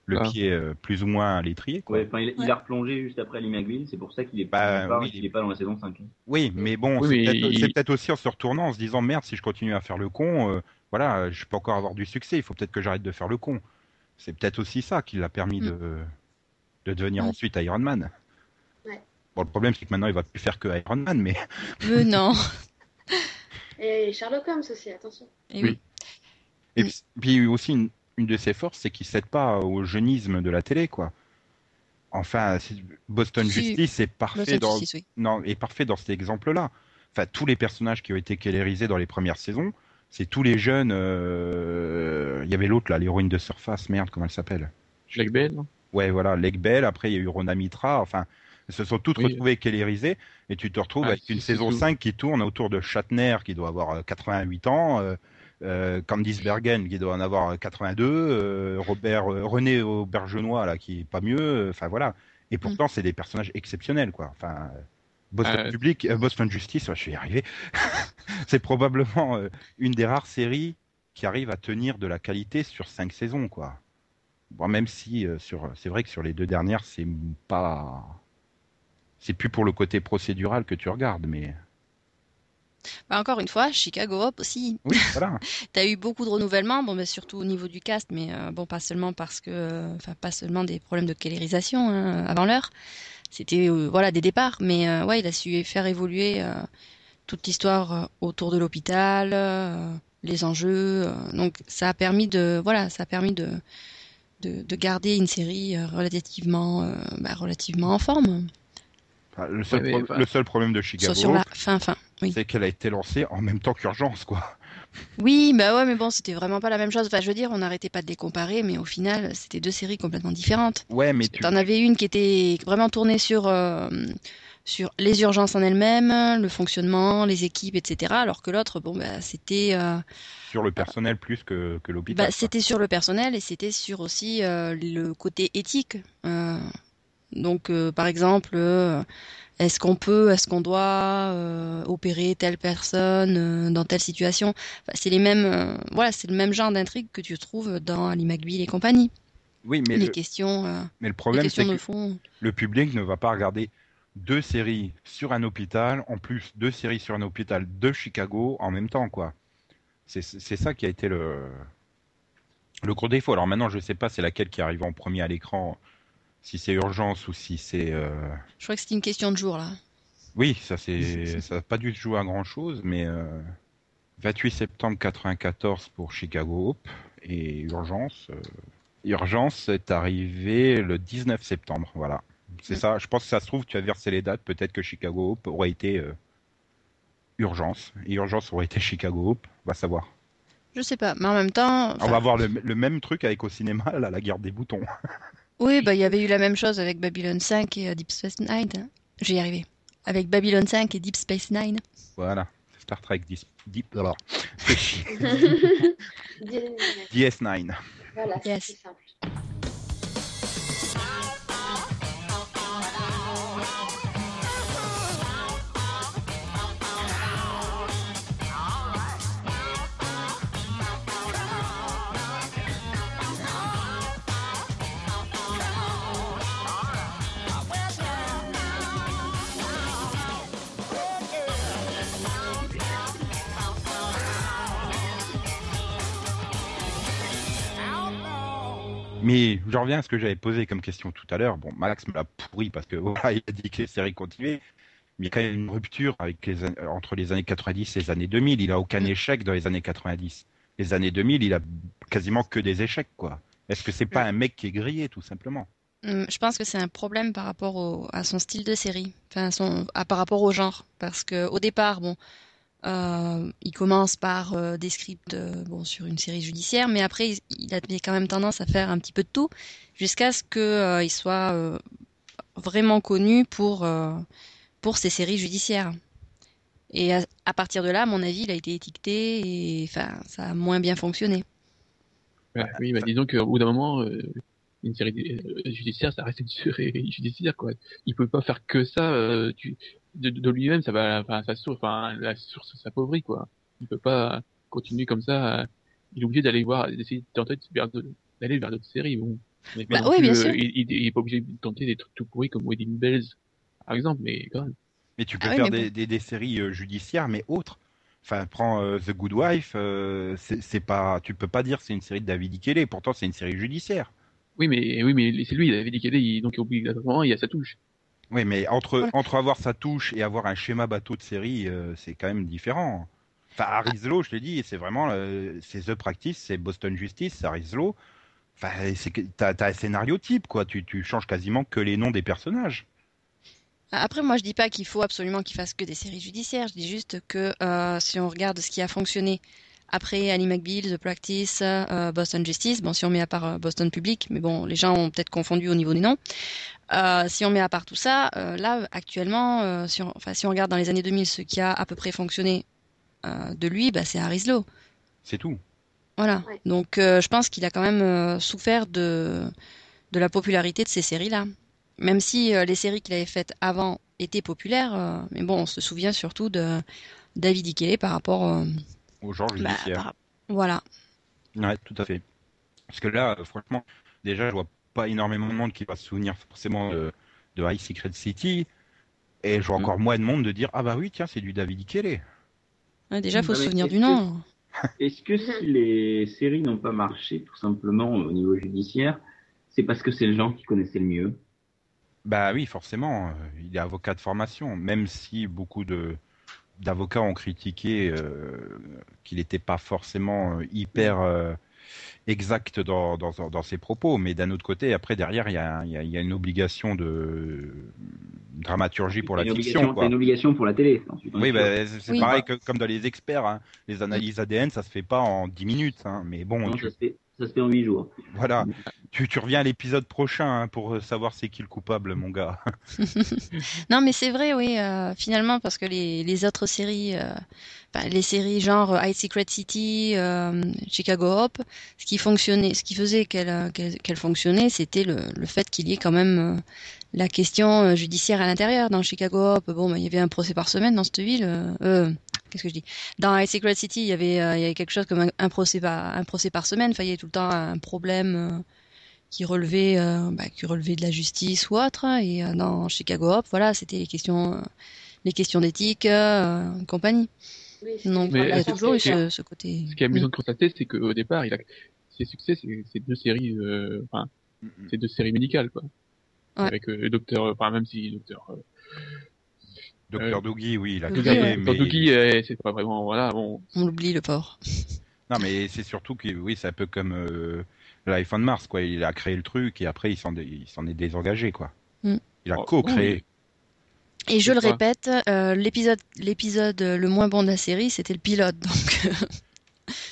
le Ah. pied euh, plus ou moins à l'étrier. Quoi. Ouais, il, il a replongé juste après Lee McBeal, c'est pour ça qu'il est Bah, oui. est pas dans la saison 5. hein. Oui, mais bon, Oui, c'est mais peut-être il- c'est peut-être aussi en se retournant, en se disant merde, si je continue à faire le con, euh, voilà, je peux encore avoir du succès. Il faut peut-être que j'arrête de faire le con. C'est peut-être aussi ça qui l'a permis Mm. de, de devenir ensuite Iron Man. Ouais. Bon, le problème, c'est que maintenant, il va plus faire que Iron Man, mais Euh, non. Et Sherlock Holmes aussi, attention. Et Oui. oui. Et Mm. puis- puis aussi, une, une de ses forces, c'est qu'il cède pas au jeunisme de la télé, quoi. Enfin, Boston Si. Justice est parfait Boston dans, Justice, oui. non, est parfait dans cet exemple-là. Enfin, tous les personnages qui ont été kellerisés dans les premières saisons, c'est tous les jeunes. euh, Il y avait l'autre là, l'héroïne de Surface, merde, comment elle s'appelle? Jack Bell, Ouais, voilà, Lake Bell. Après, il y a eu Rona Mitra. Enfin, elles se sont toutes Oui. retrouvées kellerisées, et tu te retrouves Ah, avec une saison tout. 5 qui tourne autour de Shatner, qui doit avoir euh, 88 ans. Euh, euh, Candice Bergen qui doit en avoir euh, 82, euh, Robert euh, René Aubergenois là qui est pas mieux, euh, enfin voilà. Et pourtant c'est des personnages exceptionnels quoi. Enfin euh, Boston Euh, Public, euh, Boston Justice, ouais, je vais y arriver. c'est probablement euh, une des rares séries qui arrive à tenir de la qualité sur cinq saisons quoi. Bon, même si euh, sur, c'est vrai que sur les deux dernières c'est pas, c'est plus pour le côté procédural que tu regardes, mais Bah, encore une fois, Chicago Hop aussi. oui voilà. T'as eu beaucoup de renouvellement, bon, bah, surtout au niveau du cast, mais euh, bon, pas seulement parce que, euh, enfin, pas seulement des problèmes de kélérisation hein, avant l'heure. C'était euh, voilà des départs, mais euh, ouais, il a su faire évoluer euh, toute l'histoire autour de l'hôpital, euh, les enjeux. euh, donc ça a permis de voilà, ça a permis de de, de garder une série relativement euh, bah, relativement en forme. Enfin, le, seul Ouais, mais, pro- enfin- le seul problème de Chicago, Soit sur la fin fin. Oui. c'est qu'elle a été lancée en même temps qu'Urgence, quoi. Oui, bah ouais, mais bon, c'était vraiment pas la même chose. Enfin, je veux dire, on n'arrêtait pas de les comparer, mais au final, c'était deux séries complètement différentes. Ouais, mais tu... T'en avais une qui était vraiment tournée sur euh, sur les urgences en elles-mêmes, le fonctionnement, les équipes, etc. Alors que l'autre, bon, bah, c'était euh, sur le personnel plus que, que l'hôpital. bah, c'était sur le personnel et c'était sur aussi euh, le côté éthique. Euh, donc, euh, par exemple, euh, est-ce qu'on peut, est-ce qu'on doit euh, opérer telle personne dans telle situation? Enfin, C'est les mêmes, voilà, c'est le même genre d'intrigue que tu trouves dans Ali McBeal et compagnie. Oui, mais les le, questions, mais le problème, c'est que fond. le public ne va pas regarder deux séries sur un hôpital, en plus deux séries sur un hôpital de Chicago en même temps, quoi. C'est ça qui a été le, le gros défaut. Alors maintenant, je sais pas c'est laquelle qui arrive en premier à l'écran, si c'est Urgence ou si c'est... euh, Je crois que c'était une question de jour là. Oui, ça c'est ça n'a pas dû se jouer à grand chose, mais euh, 28 septembre 94 pour Chicago Hope et Urgence. euh, Urgence est arrivé le 19 septembre, voilà. C'est ça. Je pense que ça se trouve, tu as versé les dates. Peut-être que Chicago Hope aurait été euh, Urgence et Urgence aurait été Chicago Hope. On va savoir. Je sais pas, mais en même temps, On va avoir le, le même truc avec au cinéma, là, la guerre des boutons. oui, bah il y avait eu la même chose avec Babylon 5 et euh, Deep Space Nine. hein. J'ai y arrivé. Avec Babylon 5 et Deep Space Nine. Voilà. Star Trek Deep, Deep alors, DS9. voilà, c'est Yes. plus simple. Mais je reviens à ce que j'avais posé comme question tout à l'heure. Bon, Max me l'a pourri parce que voilà, il a dit que les séries continuaient. Mais il y a quand même une rupture avec les, an- entre les années 90 et les années 2000. Il a aucun Mm. échec dans les années 90. Les années 2000, il a quasiment que des échecs, quoi. Est-ce que c'est pas un mec qui est grillé, tout simplement? Hum, Je pense que c'est un problème par rapport au- à son style de série, enfin son, à, par rapport au genre, parce que au départ, bon, euh, il commence par euh, des scripts, euh, bon, sur une série judiciaire, mais après, il, a quand même tendance à faire un petit peu de tout, jusqu'à ce que euh, il soit vraiment connu pour pour ses séries judiciaires. Et à, partir de là, mon avis, il a été étiqueté et ça a moins bien fonctionné. Oui, bah, disons qu'au bout d'un moment, une série euh, judiciaire, ça reste une série judiciaire, quoi. Il peut pas faire que ça, euh, tu, de, de lui-même, ça va, enfin, sa source, enfin, la source s'appauvrit, quoi. Il peut pas continuer comme ça. euh, Il est obligé d'aller voir, d'essayer de tenter d'aller vers d'autres séries. Bon, Mais Bah non oui, plus, bien sûr. Il, il, il est pas obligé de tenter des trucs tout pourris comme Wedding Bells, par exemple, mais quand même. Mais tu peux Ah faire des, bon. des, des séries euh, judiciaires, mais autres. Enfin, prends euh, The Good Wife, euh, c'est pas, tu peux pas dire que c'est une série de David Ikele, pourtant c'est une série judiciaire. Oui, mais oui, mais c'est lui, il avait dit qu'il est, donc obligatoirement, il y a sa touche. Oui, mais entre, Voilà. entre avoir sa touche et avoir un schéma bateau de série, euh, c'est quand même différent. Enfin, Harris Law, je l'ai dit, c'est vraiment, euh, c'est The Practice, c'est Boston Justice, c'est Harris Law. Enfin, c'est que t'as as un scénario type, quoi. Tu, tu changes quasiment que les noms des personnages. Après, moi, je dis pas qu'il faut absolument qu'il fasse que des séries judiciaires. Je dis juste que euh, si on regarde ce qui a fonctionné après Ali McBeal, The Practice, euh, Boston Justice, bon, si on met à part euh, Boston Public, mais bon, les gens ont peut-être confondu au niveau des noms. Euh, si on met à part tout ça, euh, là, actuellement, euh, si, on, enfin, si on regarde dans les années 2000 ce qui a à peu près fonctionné euh, de lui, bah, c'est Harris Law. C'est tout. Voilà. Ouais. Donc, euh, je pense qu'il a quand même euh, souffert de, de la popularité de ces séries-là. Même si euh, les séries qu'il avait faites avant étaient populaires, euh, mais bon, on se souvient surtout de David Ikele par rapport, euh, Au genre bah, judiciaire. voilà. Ouais, tout à fait. Parce que là, euh, franchement, déjà, je vois pas énormément de monde qui va se souvenir forcément de, de High Secret City. Et je vois Mhm. encore moins de monde de dire Ah bah oui, tiens, c'est du David Ikele. Ouais, déjà, faut se souvenir du que- nom. Est-ce que si les séries n'ont pas marché, tout simplement au niveau judiciaire, c'est parce que c'est le genre qui connaissait le mieux? Bah oui, forcément, euh, il est avocat de formation, même si beaucoup de d'avocats ont critiqué euh, qu'il n'était pas forcément euh, hyper euh, exact dans, dans, dans ses propos, mais d'un autre côté, après derrière, il y a, il y a- il y a une obligation de dramaturgie pour la une fiction, t'as une obligation pour la télé. ensuite, on Oui, bah, c'est c'est Oui. pareil que, comme dans les experts, hein. les analyses ADN, ça se fait pas en 10 minutes, hein. mais bon, Non, tu- ça, se fait, ça se fait en 8 jours. voilà, tu, tu reviens à l'épisode prochain hein, pour euh, savoir c'est qui le coupable, mon gars. Non, mais c'est vrai, oui, euh, finalement, parce que les, les autres séries, euh, enfin, les séries genre High Secret City, euh, Chicago Hope, ce qui fonctionnait, ce qui faisait qu'elle qu'elle fonctionnait, c'était le, le fait qu'il y ait quand même euh, la question judiciaire à l'intérieur. Dans Chicago Hope, bon, bah, il y avait un procès par semaine dans cette ville. Qu'est-ce que je dis? Dans High Secret City, il y avait, euh, il y avait quelque chose comme un, un procès par, un procès par semaine. Enfin, il y avait tout le temps un problème euh, qui relevait, euh, bah, qui relevait de la justice ou autre. Et euh, dans Chicago Hope, voilà, c'était les questions, euh, les questions d'éthique, euh, compagnie. Oui, Donc, Mais il y a toujours eu ce, ce côté. Ce qui est amusant de constater, c'est qu'au départ, il a, ses succès, c'est deux séries, euh, enfin, c'est deux séries médicales, quoi. Ouais. Avec euh, Docteur, enfin, même si Docteur, euh, Docteur Euh, Dougie, oui, il a créé. Docteur Doogie, euh, c'est pas vraiment, voilà, bon, On l'oublie, le porc. Non, mais c'est surtout que, oui, c'est un peu comme euh, Life on Mars, quoi. Il a créé le truc et après, il s'en dé- il s'en est désengagé, quoi. Mm. Il a Oh, co-créé. Et je le quoi répète, euh, l'épisode, l'épisode le moins bon de la série, c'était le pilote. Donc,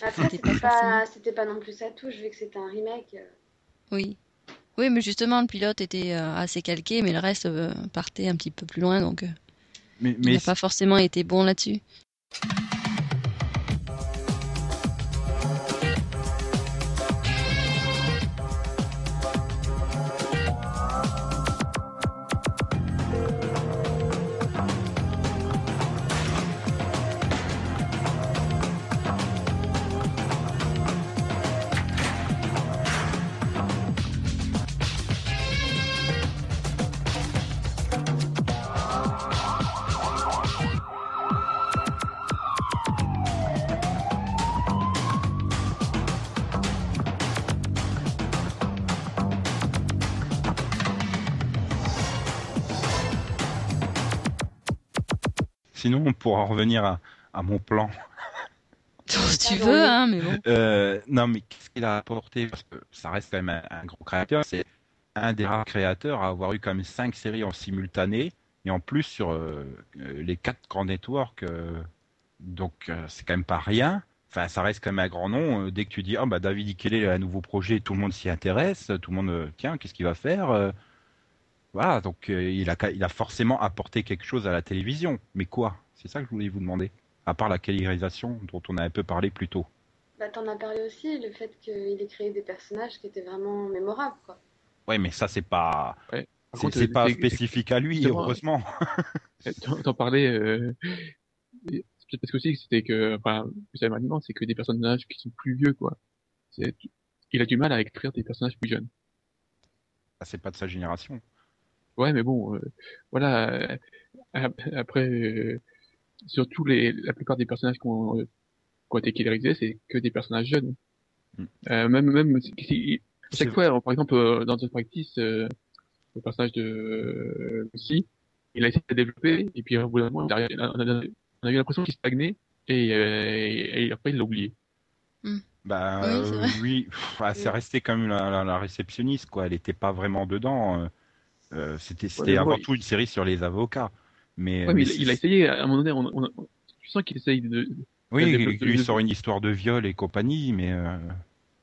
Après, C'était pas c'était pas, pas non plus sa touche, vu que c'était un remake. oui. Oui, mais justement, le pilote était assez calqué, mais le reste partait un petit peu plus loin, donc Mais, il n'a pas forcément été bon là-dessus. Sinon, on pourra en revenir à, à mon plan. si tu veux, hein, mais bon. Euh, non, mais qu'est-ce qu'il a apporté? Parce que ça reste quand même un, un gros créateur. C'est un des rares créateurs à avoir eu quand même cinq séries en simultané et en plus sur euh, euh, les quatre grands networks. euh, donc euh, c'est quand même pas rien. Enfin, ça reste quand même un grand nom. Euh, dès que tu dis, ah bah David Ikele a un nouveau projet, tout le monde s'y intéresse. Tout le monde, tiens, qu'est-ce qu'il va faire? Euh, Voilà, donc euh, il a il a forcément apporté quelque chose à la télévision. Mais quoi? C'est ça que je voulais vous demander. À part la qualirisation dont on a un peu parlé plus tôt. Bah, t'en as parlé aussi, le fait qu'il ait créé des personnages qui étaient vraiment mémorables, quoi. Ouais, mais ça c'est pas c'est contre, c'est pas c'est- spécifique à lui, heureusement. T'en t'en parlais, euh, c'est peut-être parce que aussi que c'était que, enfin, plus sérieusement, c'est que des personnages qui sont plus vieux, quoi. C'est- Il a du mal à écrire des personnages plus jeunes. Ah, c'est pas de sa génération. Ouais, mais bon, euh, voilà. euh, ap- après, euh, surtout les, la plupart des personnages qui ont, euh, qui ont été killerisés, c'est que des personnages jeunes. Mm. Euh, même, même, si- chaque fois, par exemple, euh, dans The Practice, euh, le personnage de euh, Lucy, il a essayé de développer, et puis au bout d'un moment, il a- on a, on a eu l'impression qu'il stagnait, et, euh, et, et après, il l'a oublié. Bah Oui, c'est euh, vrai. oui, pff, ah, c'est resté quand même la, la- la réceptionniste, quoi. Elle était pas vraiment dedans. Euh, c'était avant tout une série sur les avocats. Mais, Ouais, mais il, il a essayé, à un moment donné, on, on, on- tu sens qu'il essaye de, Oui, elle il développe lui sort une histoire de viol et compagnie, mais euh,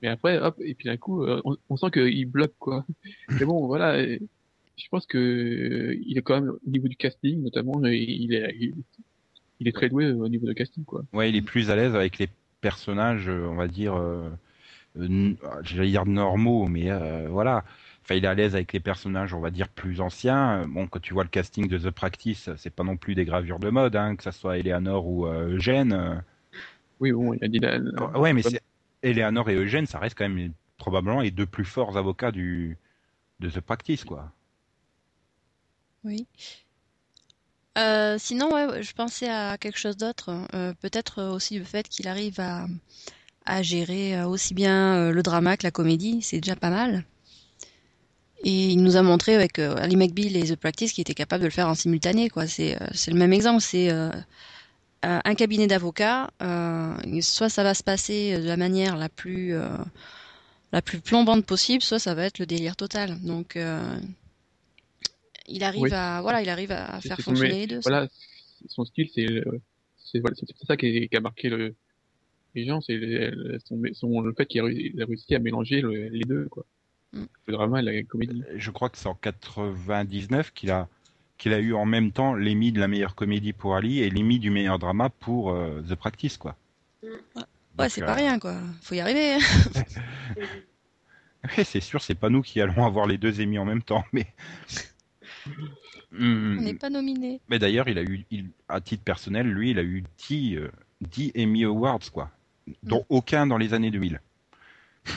Mais après, hop, et puis d'un coup, euh, on, sent qu'il bloque, quoi. Mais bon, voilà, je pense que il est quand même, au niveau du casting, notamment, il est, il, il est très doué au niveau du casting, quoi. ouais, il est plus à l'aise avec les personnages, on va dire, euh, j'allais dire normaux, mais euh, voilà. Enfin, il est à l'aise avec les personnages, on va dire, plus anciens. Bon, quand tu vois le casting de The Practice, c'est pas non plus des gravures de mode, hein, que ça soit Eleanor ou euh, Eugène. euh, Oui, bon, il a dit la, Ouais, mais c'est Eleanor et Eugène, ça reste quand même probablement les deux plus forts avocats du de The Practice, quoi. Oui. Euh, sinon, ouais, je pensais à quelque chose d'autre. Euh, peut-être aussi le fait qu'il arrive à, à gérer euh, aussi bien euh, le drama que la comédie, c'est déjà pas mal. Et il nous a montré avec euh, Ali McBeal et The Practice qu'il était capable de le faire en simultané, quoi. C'est euh, le même exemple. C'est euh, un cabinet d'avocats. soit ça va se passer de la manière la plus la plus plombante possible, soit ça va être le délire total. Donc il arrive Oui. à voilà, il arrive à faire fonctionner les deux. Voilà, son style, c'est, c'est voilà, c'est c'est ça qui, a marqué le, les gens, c'est le, son, son- le fait qu'il a, réussi- il a réussi à mélanger le- les deux, quoi. Mm. Le drama et la comédie. Je crois que c'est en 99 qu'il a qu'il a eu en même temps l'Emmy de la meilleure comédie pour Ali et l'Emmy du meilleur drama pour euh, The Practice, quoi. Mm. Ouais, Donc, c'est euh, pas rien quoi. Faut y arriver. ouais, c'est sûr, c'est pas nous qui allons avoir les deux Emmy en même temps, mais. Hmm. On n'est pas nominé. Mais d'ailleurs, il a eu, il, à titre personnel, lui, il a eu 10, euh, 10 Emmy Awards, quoi. Dont aucun dans les années 2000.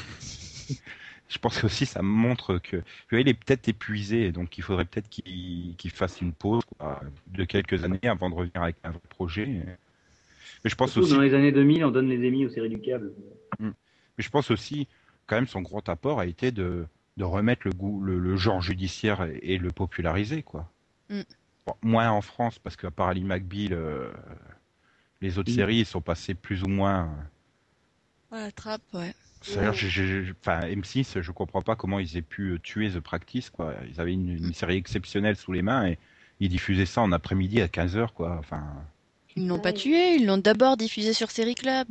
Je pense que aussi ça montre que, il est peut-être épuisé, donc il faudrait peut-être qu'il qu'il fasse une pause quoi, de quelques années avant de revenir avec un vrai projet. Mais je pense Surtout aussi, dans les années 2000, on donne les émis aux séries du câble. mais je pense aussi, quand même, son gros apport a été de, de remettre le goût, le, le genre judiciaire et, et le populariser, quoi. Mm. Bon, moins en France, parce qu'à part Ali McBeal, euh, les autres Mm. séries ils sont passées plus ou moins. Ouais, la trappe, ouais. C'est-à-dire, j'ai- j'ai- enfin, M6, je comprends pas comment ils aient pu euh, tuer The Practice, quoi. Ils avaient une, une série exceptionnelle sous les mains et ils diffusaient ça en après-midi à 15h, quoi. Enfin, Ils l'ont pas tué, ils l'ont d'abord diffusé sur Série Club.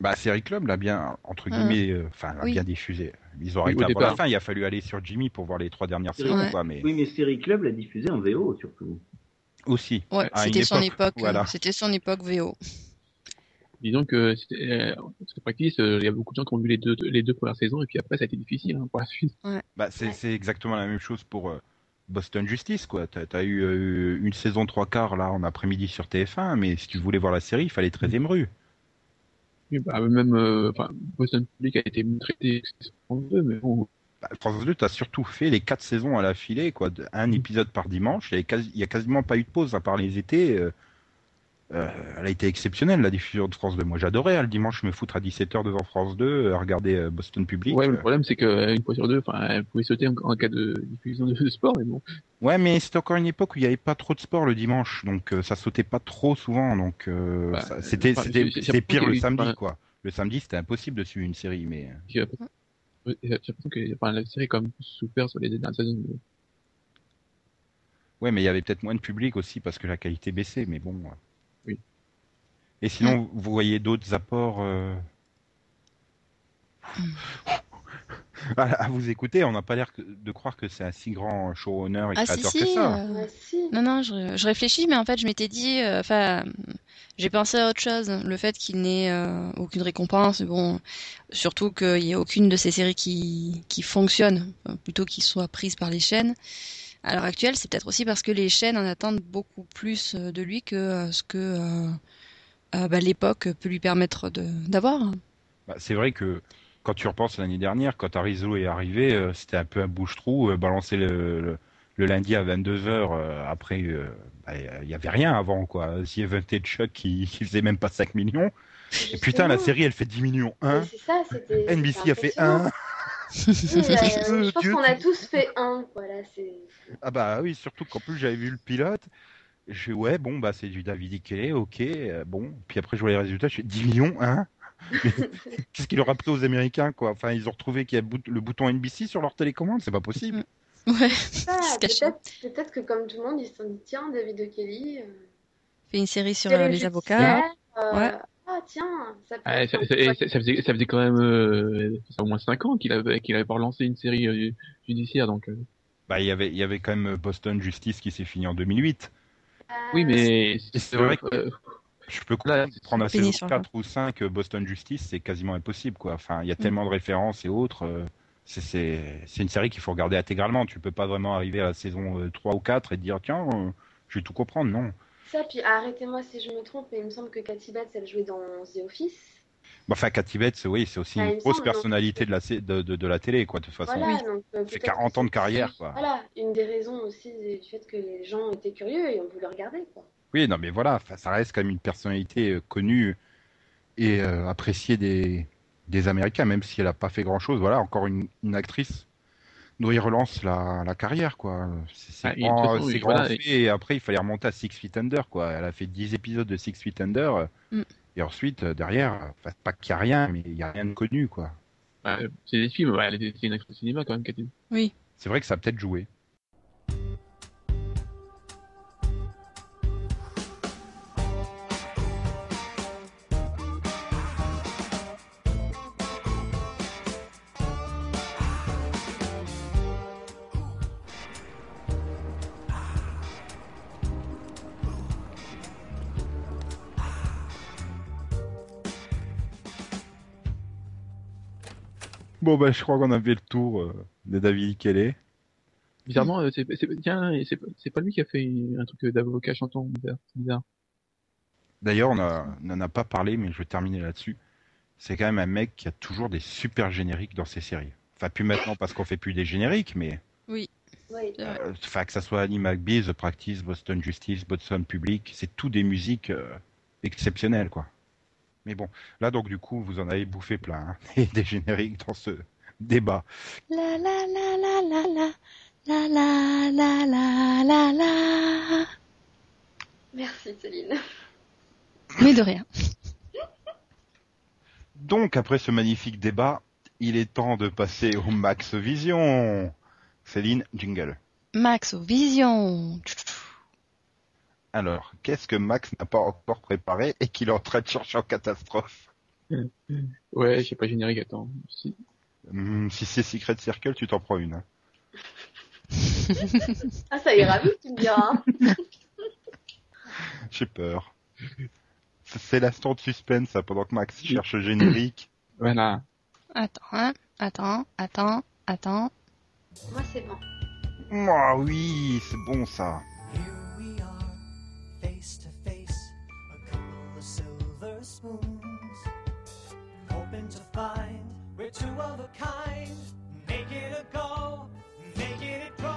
bah, Série Club l'a bien, entre Ah. guillemets, euh, enfin, l'a Oui. bien diffusé. Ils ont Oui, arrêté au avant la fin, il a fallu aller sur Jimmy pour voir les trois dernières Ouais. quoi, mais Oui, mais Série Club l'a diffusé en VO surtout. aussi. Ouais, c'était son époque, voilà. C'était son époque VO. Disons que c'était, euh, cette practice, euh, il y a beaucoup de gens qui ont vu les deux, les deux premières saisons, et puis après, ça a été difficile, hein, pour la suite. Bah, c'est c'est exactement la même chose pour euh, Boston Justice, quoi. T'as as eu euh, une saison trois quarts, là, en après-midi sur TF1, mais si tu voulais voir la série, il fallait 13 rue. Oui, bah, même, euh, Boston Public a été traité France 2, mais bon, Bah, France 2, t'as surtout fait les quatre saisons à la filée, quoi. Un épisode par dimanche. Il y, avait quasi- il y a quasiment pas eu de pause à part les étés. Euh, elle a été exceptionnelle, la diffusion de France 2. Moi, j'adorais, hein, le dimanche, me foutre à 17h devant France 2, euh, regarder euh, Boston Public. ouais, mais le problème, c'est que, euh, une fois sur deux, elle pouvait sauter en, en cas de diffusion de, sport, mais bon. Ouais, mais c'était encore une époque où il n'y avait pas trop de sport le dimanche, donc euh, ça sautait pas trop souvent, donc euh, Bah, c'était pire le eu- samedi, quoi. Le samedi, c'était impossible de suivre une série, mais J'ai l'impression que enfin, la série quand même souffert sur les dernières saisons. mais- ouais, mais il y avait peut-être moins de public aussi parce que la qualité baissait, mais bon. Et sinon, vous voyez d'autres apports euh, à, à vous écouter, on n'a pas l'air de croire que c'est un si grand showrunner et Ah si créateur si. que ça. euh, Ouais, si. Non non, je, je réfléchis, mais en fait je m'étais dit, euh, enfin, j'ai pensé à autre chose. Le fait qu'il n'ait euh, aucune récompense, bon, surtout qu'il n'y ait aucune de ces séries qui qui fonctionne, plutôt qu'ils soient prises par les chaînes. À l'heure actuelle, c'est peut-être aussi parce que les chaînes en attendent beaucoup plus de lui que euh, ce que euh, bah, l'époque peut lui permettre de d'avoir. Bah, c'est vrai que quand tu repenses l'année dernière, quand Arizo est arrivé, euh, c'était un peu un bouche-trou, euh, balancer le, le, le lundi à 22h, après, euh, bah, il y avait rien avant, quoi. The Evented Chuck qui, qui faisait même pas 5 millions. Et putain, la série, elle fait 10 millions Mais 1. C'est ça, c'était. NBC a fait impressionnant. 1. Oui, je pense Dieu, qu'on a tous fait un. Voilà, c'est. Ah bah oui, surtout qu'en plus j'avais vu le pilote. Je fais ouais, bon bah c'est du David Ikele, ok, euh, bon. Puis après je vois les résultats, je fais 10 millions, hein Qu'est-ce qu'il leur a pris aux Américains quoi? Enfin ils ont retrouvé qu'il y a le bout- le bouton NBC sur leur télécommande, c'est pas possible. Ouais. Ah, peut-être peut-être que comme tout le monde, ils se sont dit tiens, David O'Kelly. Euh, Fait une série sur euh, les avocats. euh, Ouais. Ah tiens, ça peut Ah, faisait, ça faisait quand même euh, au moins 5 ans qu'il avait, qu'il avait pas relancé une série euh, judiciaire, donc euh, Bah il y avait il y avait quand même Boston Justice qui s'est fini en 2008. Oui, mais c'est vrai que- euh, Je peux Là, comprendre, prendre la saison sur 4 ou 5 euh, Boston Justice, c'est quasiment impossible quoi. Enfin, Mm. il y a tellement de références et autres. euh, c'est- une série qu'il faut regarder intégralement. Tu peux pas vraiment arriver à la saison euh, 3 ou 4 et te dire tiens, euh, je vais tout comprendre, non. Ça, puis arrêtez-moi si je me trompe, mais il me semble que Cathy Bates, elle jouait dans The Office. Bah, Enfin, Cathy Bates, oui, c'est aussi Ah, il une grosse semble, personnalité de la, de, de, de la télé, quoi, de toute façon. Voilà, donc euh, fait peut-être 40 que ans de c'est carrière, quoi. Voilà, une des raisons aussi du fait que les gens étaient curieux et ont voulu regarder, quoi. Oui, non, mais voilà, ça reste quand même une personnalité euh, connue et euh, appréciée des, des Américains, même si elle a pas fait grand-chose. Voilà, encore une, une actrice dont il relance la, la carrière, quoi. C'est c'est Ah, grand, façon, c'est oui, grand voilà, fait, et après, il fallait remonter à Six Feet Under, quoi. Elle a fait 10 épisodes de Six Feet Under, Mm. Et ensuite, euh, derrière, enfin, pas qu'il y a rien, mais il y a rien de connu, quoi. bah, c'est des films, ouais, elle était- c'est une actrice de cinéma quand même, Cathy. C'est vrai que ça a peut-être joué. Bon, bah, je crois qu'on a fait le tour euh, de David Kelly. Bizarrement, euh, c'est, c'est, tiens, c'est, c'est pas lui qui a fait un truc d'avocat chantant, bizarre. c'est bizarre. D'ailleurs, on n'en a pas parlé, mais je vais terminer là-dessus. C'est quand même un mec qui a toujours des super génériques dans ses séries. Enfin, plus maintenant parce qu'on fait plus des génériques, mais Oui. Vrai. euh, enfin que ça soit Annie McBee, The Practice, Boston Justice, Boston Public, c'est tout des musiques euh, exceptionnelles, quoi. Mais bon, là donc du coup, vous en avez bouffé plein hein, et des génériques dans ce débat. La la la la la la la la la la la la. Merci, Céline. Mais de rien. Donc après ce magnifique débat, il est temps de passer au Max Vision. Céline, jingle. Max aux visions. Alors, qu'est-ce que Max n'a pas encore préparé et qu'il est en train de chercher en catastrophe? Ouais, j'ai pas générique, attends. Si. Hmm, Si c'est Secret Circle, tu t'en prends une. hein. Ah, ça ira vite, tu me diras. hein. J'ai peur. C'est- C'est l'instant de suspense, ça, pendant que Max cherche le générique. Voilà. Attends, hein. Attends, attends, attends. Moi, c'est bon. Ah oui, c'est bon ça. Hoping to find we're two of a kind. Make it a go, make it a grow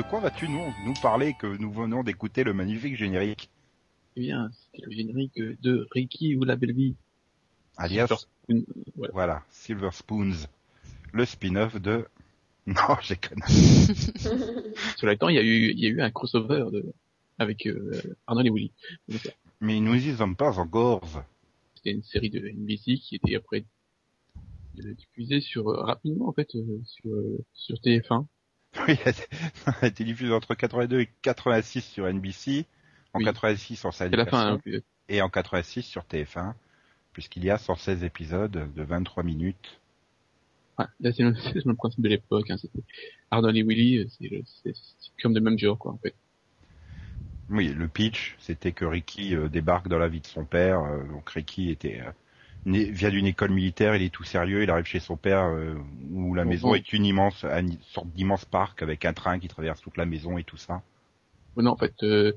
De quoi vas-tu nous, nous parler que nous venons d'écouter le magnifique générique? Eh bien, c'était le générique de Ricky ou la belle vie. Alias, Silver Spoon, voilà. Silver Spoons, le spin-off de... Non, j'ai connu. Cela étant, il y a eu, il y a eu un crossover de, avec euh, Arnold et Willy. Mais nous y sommes pas encore. C'était une série de NBC qui était après diffusée sur euh, rapidement en fait euh, sur euh, sur TF1. Oui, elle a été diffusée entre 82 et 86 sur NBC, en Oui. 86 en fin. hein, euh, et en 86 sur TF1, puisqu'il y a 116 épisodes de 23 minutes. ouais, là, c'est le, principe de l'époque. Hein, c'était Arnold et Willy, euh, c'est comme de même genre, quoi, en fait. Oui, le pitch, c'était que Ricky euh, débarque dans la vie de son père. euh, donc Ricky était euh, né- vient d'une école militaire, il est tout sérieux, il arrive chez son père euh, où la Bon, maison bon. est une immense, une sorte d'immense parc avec un train qui traverse toute la maison et tout ça. Bon, non, en fait, euh,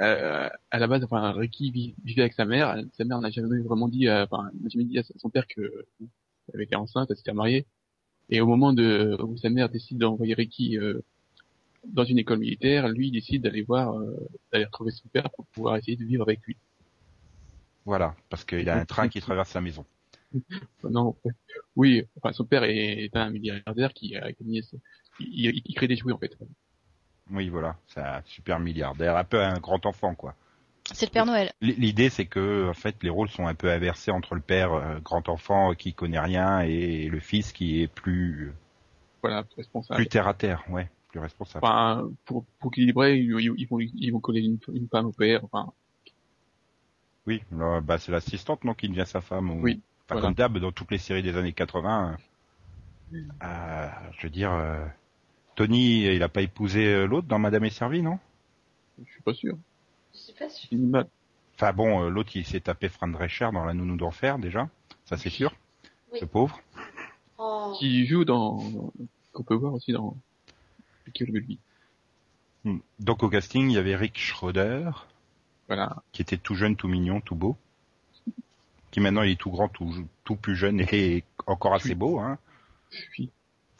euh, à la base, enfin, Ricky vivait avec sa mère. Sa mère n'a jamais vraiment dit, à- enfin, n'a jamais dit à son père que euh, elle était enceinte, elle s'était mariée. Et au moment de où sa mère décide d'envoyer Ricky euh, dans une école militaire, lui il décide d'aller voir, euh, d'aller retrouver son père pour pouvoir essayer de vivre avec lui. Voilà, parce qu'il a un train qui traverse la maison. Non, en fait, oui, enfin, son père est, un milliardaire qui a gagné, ce- il, il- il crée des jouets en fait. Oui, voilà, c'est un super milliardaire, un peu un grand enfant quoi. C'est le Père Noël. L'idée, c'est que en fait, les rôles sont un peu inversés entre le père euh, grand enfant qui connaît rien et le fils qui est plus Voilà, responsable. plus terre à terre, ouais, plus responsable. Enfin, pour, pour équilibrer, ils, ils- ils vont, ils vont coller une, une femme au père. Enfin, Oui, là, bah c'est l'assistante non qui devient sa femme. Ou... Oui, Enfin, voilà. comme d'hab dans toutes les séries des années 80. euh, euh, je veux dire, euh, Tony, il a pas épousé euh, l'autre dans Madame est servie, non? Je suis pas sûr. Je suis pas ma- Enfin bon, euh, l'autre il s'est tapé Fran Drescher dans La Nounou d'enfer déjà, ça c'est sûr. Oui. Le pauvre. Oh. qui joue dans, qu'on peut voir aussi dans Kill Bill. Hmm. Donc au casting, il y avait Rick Schroeder, Voilà. qui était tout jeune, tout mignon, tout beau. Qui maintenant il est tout grand, tout, tout plus jeune et encore assez beau. Hein. Puis,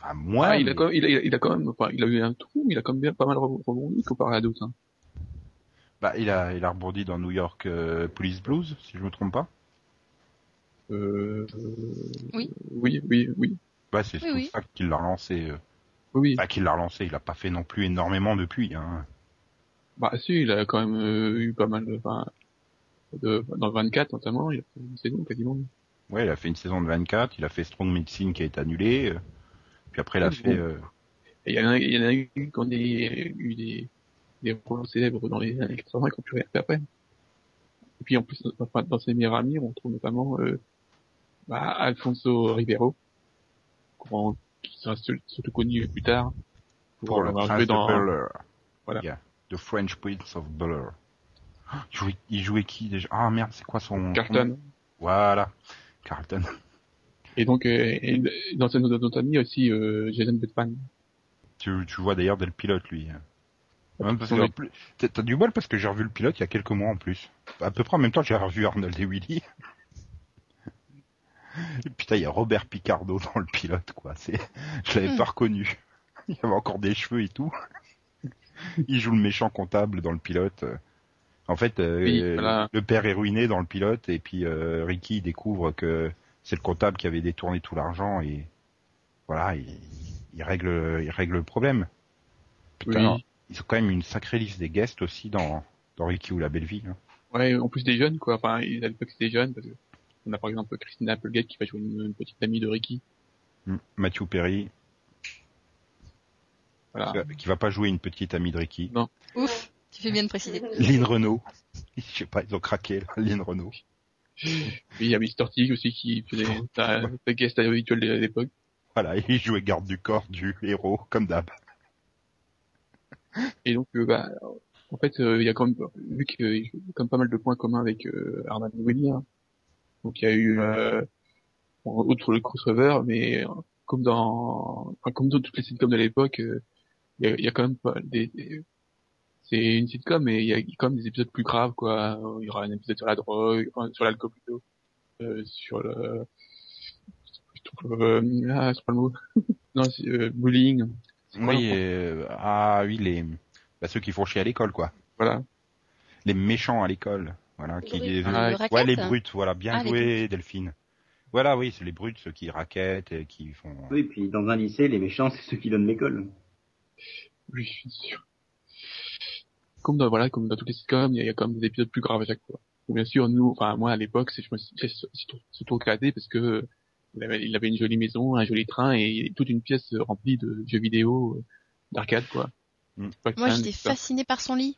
Enfin moi, ah, il a mais- quand même, il a, il a quand même, enfin, il a eu un trou, mais il a quand même bien pas mal re- rebondi comparé à d'autres. Hein. bah, il a il a rebondi dans New York euh, Police Blues, si je me trompe pas. Euh, Oui. Oui, oui, oui. Ouais, c'est Oui, oui. ça qu'il l'a relancé. euh. Oui, oui. Enfin, qu'il l'a relancé, il a pas fait non plus énormément depuis. Hein. Bah, si, il a quand même euh, eu pas mal de, enfin, de, dans le 24 notamment, il a fait une saison quasiment. Ouais, il a fait une saison de 24, il a fait Strong Medicine qui a été annulé. euh. Puis après, il a fait... euh, Et il y en a, il y en a eu qui ont des, eu des, des rôles célèbres dans les années 80 et qui ont pu rien faire après. Et puis en plus, dans ses meilleurs amis, on trouve notamment euh, bah, Alfonso Ribeiro, qui sera sur- surtout connu plus tard pour le avoir joué dans. Voilà. Yeah. The French Prince of Bel-Air. Ah, Il jouait, il jouait qui déjà? Ah merde, c'est quoi son... Carlton. Voilà, Carlton. Et donc, euh, et dans autres amis aussi euh, Jason Bateman. Tu, tu vois d'ailleurs dès le pilote, lui. Même parce Son que, en mec. plus- t'as du bol parce que j'ai revu le pilote il y a quelques mois en plus. À peu près en même temps que j'ai revu Arnold et Willy. Et putain, il y a Robert Picardo dans le pilote, quoi. C'est, je l'avais pas reconnu. Il y avait encore des cheveux et tout. Il joue le méchant comptable dans le pilote. En fait, euh, Oui, voilà. le père est ruiné dans le pilote et puis euh, Ricky découvre que c'est le comptable qui avait détourné tout l'argent et voilà, il, il règle, il règle le problème. Putain, Oui. ils ont quand même une sacrée liste des guests aussi dans, dans Ricky ou la belle vie. hein. Ouais, en plus des jeunes, quoi. Enfin, ils- à l'époque c'était jeunes, parce que on a par exemple Christina Applegate qui va jouer une, une petite amie de Ricky. Matthew Perry, Voilà. euh, qui va pas jouer une petite amie de Ricky. Ouf, tu fais bien de préciser. Lynn Renault. Je sais pas, ils ont craqué, là, Lynn Renault. Puis il y a Mr. Tig aussi qui faisait sa, sa guest habituelle de l'époque. Voilà, il jouait garde du corps du héros, comme d'hab. Et donc, euh, bah, en fait, euh, il y a quand même, vu qu'il y a quand même pas mal de points communs avec euh, Arnold et Willy, hein. donc il y a eu, euh, bon, outre le crossover, mais euh, comme dans, enfin, comme dans toutes les sitcoms de l'époque, euh, il y, a, il y a quand même pas des, des- c'est une sitcom, mais il y a quand même des épisodes plus graves, quoi. Il y aura un épisode sur la drogue, enfin, sur l'alcool plutôt, euh, sur le, euh, ah, c'est pas le mot. non, c'est, euh, bullying. Oui, euh, ah oui, les, bah, ceux qui font chier à l'école, quoi. Voilà. Les méchants à l'école. Voilà, qui. Ah, Le ouais, les brutes, voilà, bien Ah, joué, Delphine. Voilà, oui, c'est les brutes, ceux qui raquettent et qui font. Oui, puis dans un lycée, les méchants, c'est ceux qui donnent l'école. Oui, je suis sûr. Comme dans, voilà, comme dans toutes les sitcoms, il y a, il y a quand même des épisodes plus graves à chaque fois. Donc, bien sûr, nous, enfin, moi, à l'époque, c'est, je me suis, trop éclaté parce que il avait, il avait une jolie maison, un joli train et toute une pièce remplie de jeux vidéo, d'arcade, quoi. Mm. Moi, j'étais fascinée par son lit.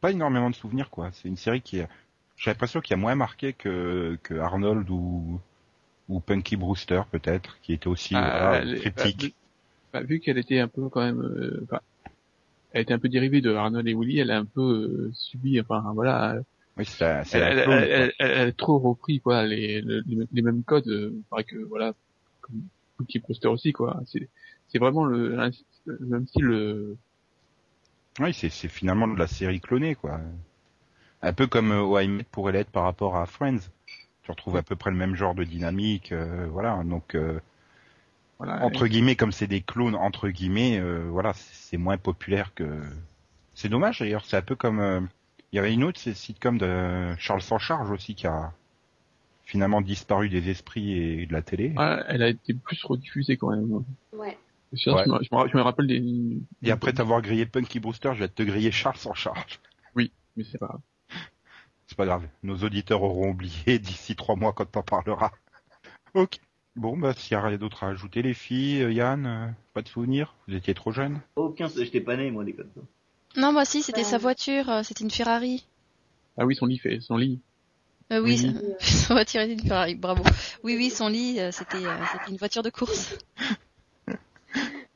Pas énormément de souvenirs, quoi. C'est une série qui, est- j'ai l'impression qu'il y a moins marqué que, que Arnold ou, ou Punky Brewster, peut-être, qui était aussi Ah, voilà, cryptique. Bah, vu qu'elle était un peu quand même, euh, elle était un peu dérivée de Arnold et Willy, elle a un peu euh, subi, enfin voilà, Oui, c'est c'est elle, elle, clone, elle, elle- a trop repris quoi les, les, les mêmes codes, euh, pareil que voilà, comme Cookie Brewster aussi quoi. C'est c'est vraiment le, le même style. euh, Oui, c'est c'est finalement de la série clonée, quoi. Un peu comme Met pourrait l'être par rapport à Friends. Tu retrouves à peu près le même genre de dynamique, euh, voilà. Donc, euh, voilà. entre guillemets, comme c'est des clones, entre guillemets, euh, voilà, c'est moins populaire que... C'est dommage, d'ailleurs, c'est un peu comme... euh, Il y avait une autre c'est sitcom de Charles sans charge aussi qui a finalement disparu des esprits et de la télé. Ah, elle a été plus rediffusée quand même. Ouais. Je, me, je me- je me rappelle des. Et après t'avoir grillé Punky Brewster, je vais te griller Charles sans charge. Mais c'est pas grave. C'est pas grave, nos auditeurs auront oublié d'ici trois mois quand t'en parleras. ok. Bon, bah s'il y a rien d'autre à ajouter, les filles, euh, Yann, euh, pas de souvenirs? Vous étiez trop jeune? Aucun, j'étais pas né, moi, des codes. Non, moi si, c'était Euh. sa voiture, euh, c'était une Ferrari. Ah oui, son lit fait son lit. Euh, oui, Oui. ça- sa voiture était une Ferrari, bravo. Oui, oui, son lit, euh, c'était euh, une voiture de course.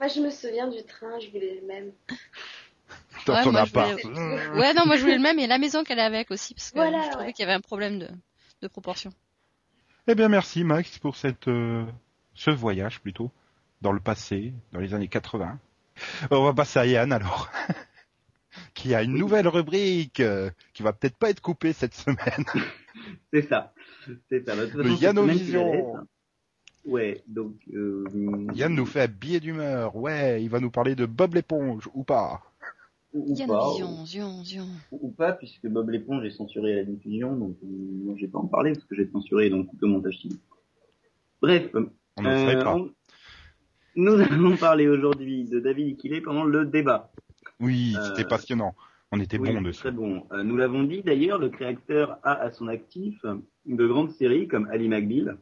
Moi, je me souviens du train, je voulais le même. Dans Ouais, ton appart. voulais- Ouais, non, moi je voulais le même et la maison qu'elle avait avec aussi, parce que Voilà, je trouvais ouais. qu'il y avait un problème de, de proportion. Eh bien, merci Max pour cette euh, ce voyage plutôt dans le passé, dans les années 80. On va passer à Yann alors, qui a une nouvelle rubrique euh, qui va peut-être pas être coupée cette semaine. C'est ça. C'est ça. Le la laisses. Ouais, donc... Euh, Yann nous fait un billet d'humeur. Ouais, il va nous parler de Bob l'éponge ou pas. Ou, pas, ou, ou pas, puisque Bob l'éponge est censuré à la diffusion, donc euh, moi je vais pas en parler parce que j'ai censuré donc le montage ciné. Bref, On ne le ferait euh, pas. on- nous allons parler aujourd'hui de David Iquilé pendant le débat. Oui, euh, c'était passionnant. On était Oui, bon dessus. Très bon. Euh, nous l'avons dit d'ailleurs, le créateur a à son actif de grandes séries comme Ali McBeal,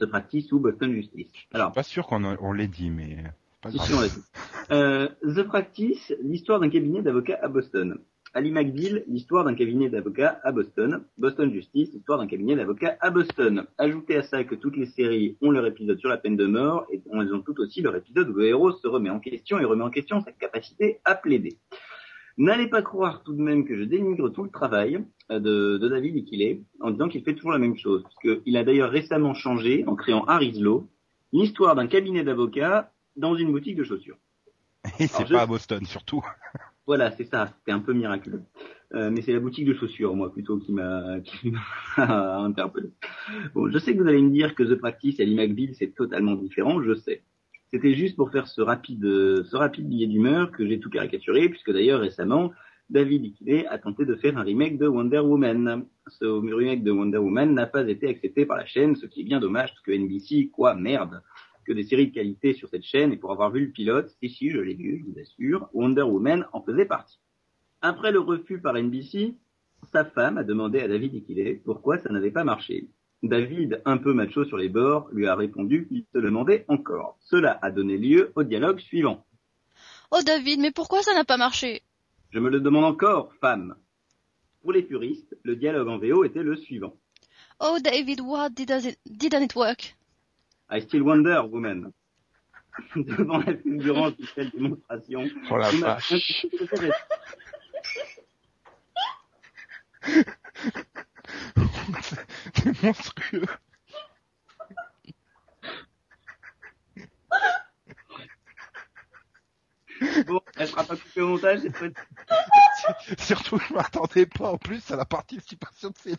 The Practice ou Boston Justice. Alors, Pas sûr qu'on on l'ait dit, mais pas on. Euh, The Practice, l'histoire d'un cabinet d'avocats à Boston. Ali McBeal, l'histoire d'un cabinet d'avocats à Boston. Boston Justice, l'histoire d'un cabinet d'avocats à Boston. Ajoutez à ça que toutes les séries ont leur épisode sur la peine de mort et elles ont toutes aussi leur épisode où le héros se remet en question et remet en question sa capacité à plaider. N'allez pas croire tout de même que je dénigre tout le travail euh, de, de David Iquilé en disant qu'il fait toujours la même chose. Parce qu'il a d'ailleurs récemment changé en créant Harry's Law, l'histoire d'un cabinet d'avocats dans une boutique de chaussures. Et c'est je- pas à Boston surtout. Voilà, c'est ça, c'était un peu miraculeux. Euh, mais c'est la boutique de chaussures, moi, plutôt, qui m'a interpellé. Bon, je sais que vous allez me dire que The Practice et Ali McBeal, c'est totalement différent, je sais. C'était juste pour faire ce rapide, euh, ce rapide billet d'humeur que j'ai tout caricaturé, puisque d'ailleurs, récemment, David Iquilé a tenté de faire un remake de Wonder Woman. Ce remake de Wonder Woman n'a pas été accepté par la chaîne, ce qui est bien dommage, parce que NBC, quoi, merde que des séries de qualité sur cette chaîne et pour avoir vu le pilote, si si, je l'ai vu, je vous assure, Wonder Woman en faisait partie. Après le refus par NBC, sa femme a demandé à David Iquilé pourquoi ça n'avait pas marché. David, un peu macho sur les bords, lui a répondu qu'il se demandait encore. Cela a donné lieu au dialogue suivant. Oh David, mais pourquoi ça n'a pas marché? Je me le demande encore, femme. Pour les puristes, le dialogue en VO était le suivant. Oh David, what didn't it, didn't it work I still wonder, woman. Devant la fulgurante de telle démonstration, Oh la vache. c'est monstrueux. Bon, elle sera pas coupée au montage, c'est peut Surtout, je m'attendais pas en plus à la participation de Céline.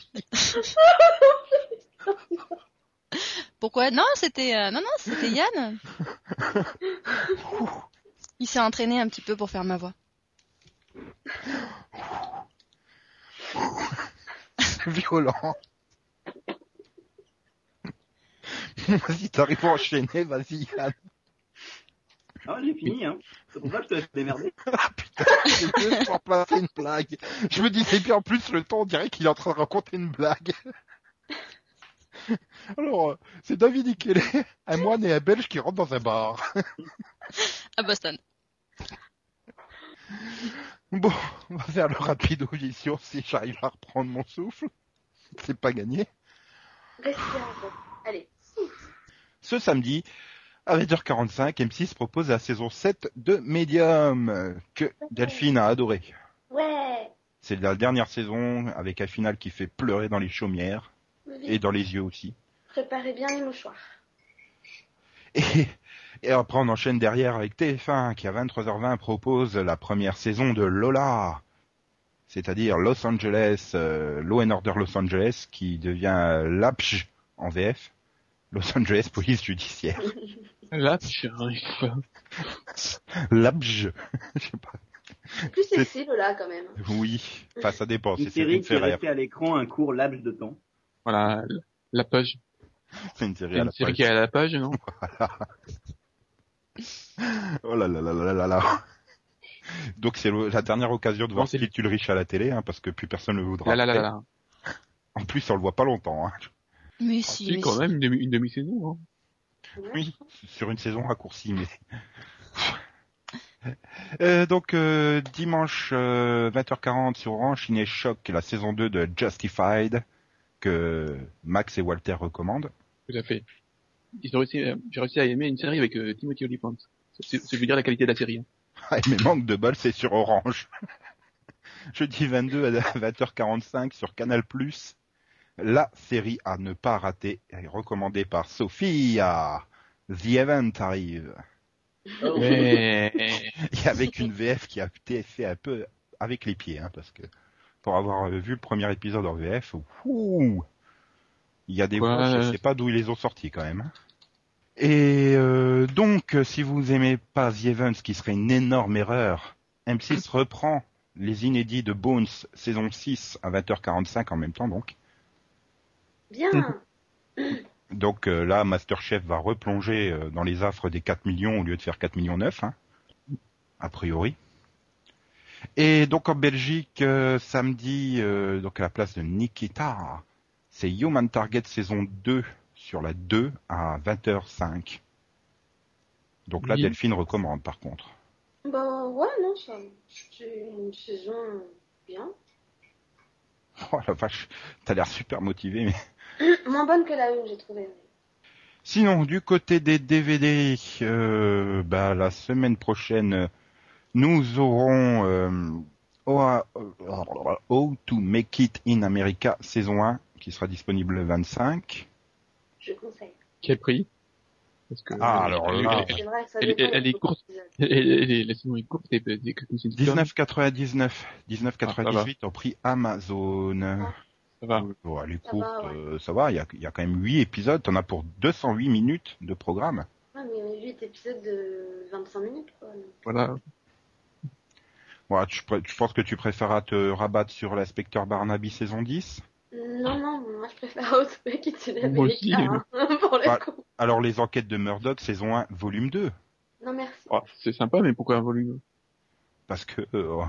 Pourquoi? Non, c'était euh, non non, c'était Yann. Il s'est entraîné un petit peu pour faire ma voix. Violent. vas-y, t'arrives à enchaîner, vas-y, Yann. Ah, j'ai fini, hein. C'est pour ça que je te laisse démerder. Ah putain, j'ai juste pour placer une blague. Je me disais bien en plus le temps, on dirait qu'il est en train de raconter une blague. Alors, euh, c'est David Ikele, un moine et un belge qui rentrent dans un bar. À Boston. Bon, on va faire le rapide audition si j'arrive à reprendre mon souffle. C'est pas gagné. Allez. Ce samedi, à 20h45, M6 propose la saison 7 de Medium, que Delphine a adoré. Ouais. C'est la dernière saison avec un final qui fait pleurer dans les chaumières et dans les yeux aussi. Préparez bien les mouchoirs. Et, et après on enchaîne derrière avec TF1 qui à 23h20 propose la première saison de Lola. C'est-à-dire Los Angeles, euh, Law and Order Los Angeles qui devient LAPJ en VF. Los Angeles Police Judiciaire. Pas. LAPJ. Je sais pas. Plus sexy, Lola, quand même. Oui. Enfin, ça dépend. Une C'est série qui est restée à l'écran un court laps de temps. Voilà, la page. c'est une série C'est à une la série page. qui est à la page, non Oh là là là là là là. Donc c'est le- la dernière occasion de voir Non, c'est- Steve Ulrich à la télé, hein, parce que plus personne ne le voudra. Là, là, là, là. En plus, on le voit pas longtemps. Hein. Mais Ah, si, si, mais quand si. même, une demi- une demi-saison. hein. Oui, sur une saison raccourcie, mais. Euh, donc euh, dimanche euh, 20h40 sur Orange, Ciné Choc, la saison 2 de Justified que Max et Walter recommandent. Tout à fait. Réussi, euh, j'ai réussi à aimer une série avec euh, Timothy Olyphant. C'est c'est veut dire la qualité de la série. hein. Ah, mais manque de bol, c'est sur Orange. Jeudi 22 à 20h45 sur Canal+. La série à ne pas rater, est recommandée par Sophie. The Event arrive. Mais Et avec une VF qui a été fait un peu avec les pieds, hein, parce que pour avoir vu le premier épisode en VF, ouh, il y a des Ouais. voix, je sais pas d'où ils les ont sortis quand même. hein. Et euh, donc, si vous aimez pas The Event, ce qui serait une énorme erreur, M6 reprend les inédits de Bones saison 6 à 20h45 en même temps donc. Bien. Donc euh, là, Masterchef va replonger euh, dans les affres des 4 millions au lieu de faire 4 millions 9, hein, a priori. Et donc en Belgique, euh, samedi, euh, donc à la place de Nikita, c'est Human Target saison 2 sur la 2 à 20h05. Donc là, Oui. Delphine recommande par contre. Bah ouais, non, ça. C'est une saison bien. Oh la vache, t'as l'air super motivé. Mais... Moins bonne que la une, j'ai trouvé. Sinon, du côté des DVD, euh, bah, la semaine prochaine, nous aurons euh, How, How to Make It in America saison 1 qui sera disponible le 25. Je conseille. quel prix? Parce que Ah, alors là. elle- Elle- elle est courte. épisodes. elle- elle- elle- la saison est courte et et- que c'est une sitcom, 19,99, 19,98 au prix Amazon. Ça va. Bon, elle est courte, ouais. euh, ça va, il y a, il y a quand même 8 épisodes, t'en as pour 208 minutes de programme. Ouais, mais 8 épisodes de 25 minutes, quoi. Voilà. Voilà, tu, penses que tu préféreras te rabattre sur l'inspecteur Barnaby saison 10 Non, non, moi je préfère Out Make It in Moi aussi, America, hein, pour le Bah. coup. Alors les enquêtes de Murdoch saison 1 volume 2 Non, merci. Oh, c'est sympa, mais pourquoi un volume parce que euh,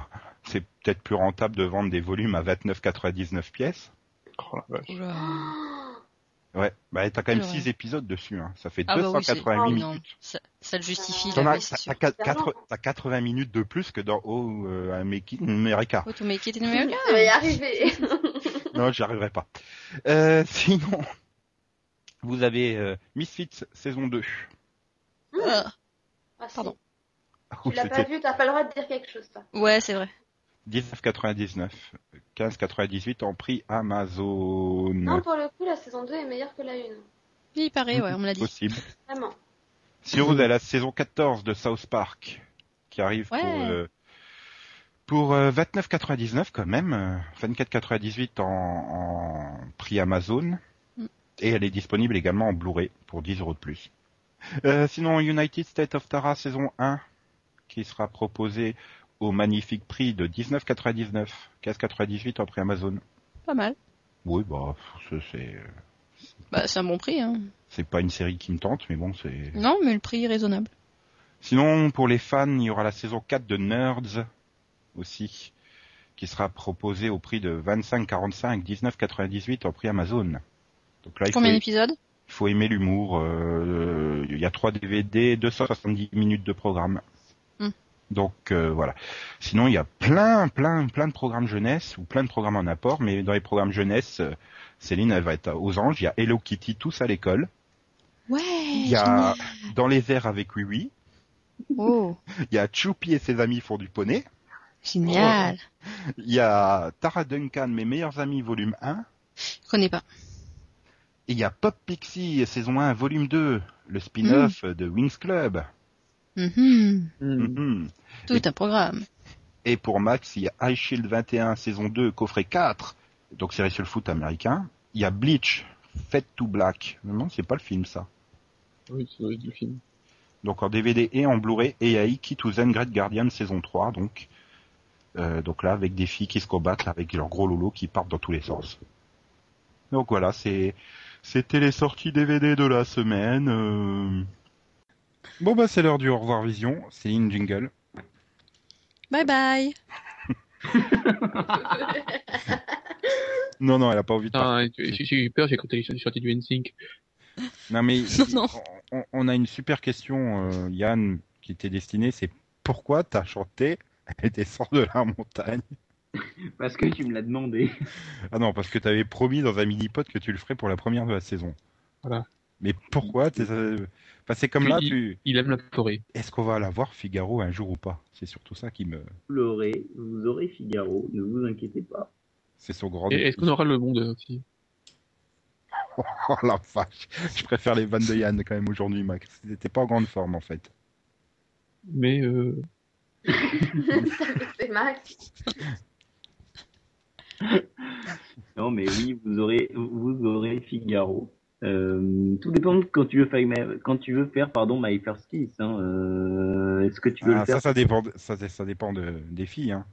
c'est peut-être plus rentable de vendre des volumes à 29,99 pièces. oh, la vache. Oula. Oh, Ouais, bah t'as quand même Ouais. 6 épisodes dessus, hein. ça fait Ah bah oui, 288 Oh, minutes. Non, ça, ça le justifie, t'as, sûr. t'as- C'est quatre- marrant. t'as 80 minutes de plus que dans Oh euh, Make It in America. How to make it in America. Je vais y arriver. Non, j'y arriverai pas. Euh, sinon, vous avez euh, Misfits saison 2. Ah, Ah, si. Pardon. Tu l'as pas vu, t'as pas le droit de dire quelque chose, toi. Ouais, c'est vrai. 19,99. 15,98 en prix Amazon. Non, pour le coup, la saison 2 est meilleure que la 1. Oui, il paraît, ouais, on me l'a dit. Possible. Vraiment. Sinon, vous avez la saison 14 de South Park qui arrive Ouais. pour, euh, pour euh, 29,99 quand même. euh, 24,98 en, en prix Amazon. Mm. Et elle est disponible également en Blu-ray pour 10 euros de plus. Euh, sinon, United States of Tara saison 1 qui sera proposé au magnifique prix de 19,99. 15,98 en prix Amazon. Pas mal. Oui, bah, c'est, Bah, c'est un bon prix, hein. c'est pas une série qui me tente, mais bon, c'est... Non, mais le prix est raisonnable. Sinon, pour les fans, il y aura la saison 4 de Nerds aussi, qui sera proposée au prix de 25,45, 19,98 en prix Amazon. Donc là, il faut, Combien il d'épisodes faut aimer l'humour. euh, Il y a 3 DVD, 270 minutes de programme. Donc euh, voilà. Sinon, il y a plein, plein, plein de programmes jeunesse ou plein de programmes en apport, mais dans les programmes jeunesse, euh, Céline, elle va être aux anges. Il y a Hello Kitty tous à l'école. Ouais. Il y a dans les airs avec Oui Oui. Oh, Il y a Choupi et ses amis font du poney. génial. Il y a Tara Duncan, mes meilleurs amis, volume 1. Je connais pas. Et il y a Pop Pixie, saison 1, volume 2, le spin-off de Wings Club. Mhm. Hmm. Mhm. Tout un programme. Et pour Max, il y a High Shield 21, saison 2, coffret 4. Donc série sur le foot américain. Il y a Bleach, Fade to Black. Non, c'est pas le film ça. Oui, c'est le film. Donc en DVD et en Blu-ray. Et il y a Iki to Zen Great Guardian, saison 3. Donc, euh, donc là, avec des filles qui se combattent, là, avec leurs gros lolos qui partent dans tous les sens. Donc voilà, c'est, c'était les sorties DVD de la semaine. euh. Bon bah c'est l'heure du au revoir vision. Céline Jingle. Bye bye. Non, non, elle a pas envie de parler. Ah, j'ai eu peur, j'ai que t'allais chanter du NSYNC. Non mais Non, non. On, on a une super question, euh, Yann, qui était destinée, c'est pourquoi t'as chanté Elle descend de la montagne? Parce que tu me l'as demandé. Ah non, parce que t'avais promis dans un mini-pod que tu le ferais pour la première de la saison. Voilà. Mais pourquoi t'es- euh, enfin, c'est comme là, il, tu... il aime la forêt. est-ce qu'on va la voir Figaro un jour ou pas? C'est surtout ça qui me... Vous l'aurez, vous aurez Figaro, ne vous inquiétez pas. C'est son grand... Et Est-ce qu'on aura le monde aussi Oh la vache Je préfère les vannes de Yann quand même aujourd'hui, Max. C'était pas en grande forme en fait. Mais euh, C'est Max. Non, mais oui, vous aurez, vous aurez Figaro. Euh, tout dépend de quand tu veux faire, quand tu veux faire, pardon, My First Kiss. Hein, euh, Est-ce que tu veux Ah, le faire ça, ça dépend, de- ça, ça dépend de, des filles. Hein.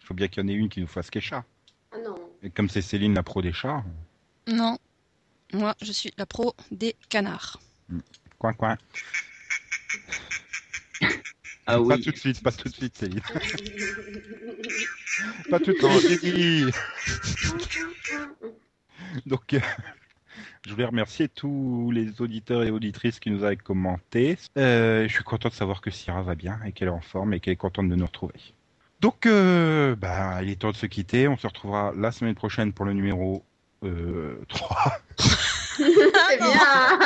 Il faut bien qu'il y en ait une qui nous fasse Kesha. Ah non. Et comme c'est Céline la pro des chats, Non. Moi, je suis la pro des canards. coin coin. Ah Pas oui. tout de suite, pas tout de suite, Céline. Pas tout de suite. Donc, euh, je voulais remercier tous les auditeurs et auditrices qui nous avaient commenté. Euh, je suis content de savoir que Syrah va bien et qu'elle est en forme et qu'elle est contente de nous retrouver. Donc, euh, bah, il est temps de se quitter. On se retrouvera la semaine prochaine pour le numéro euh, 3. C'est bien.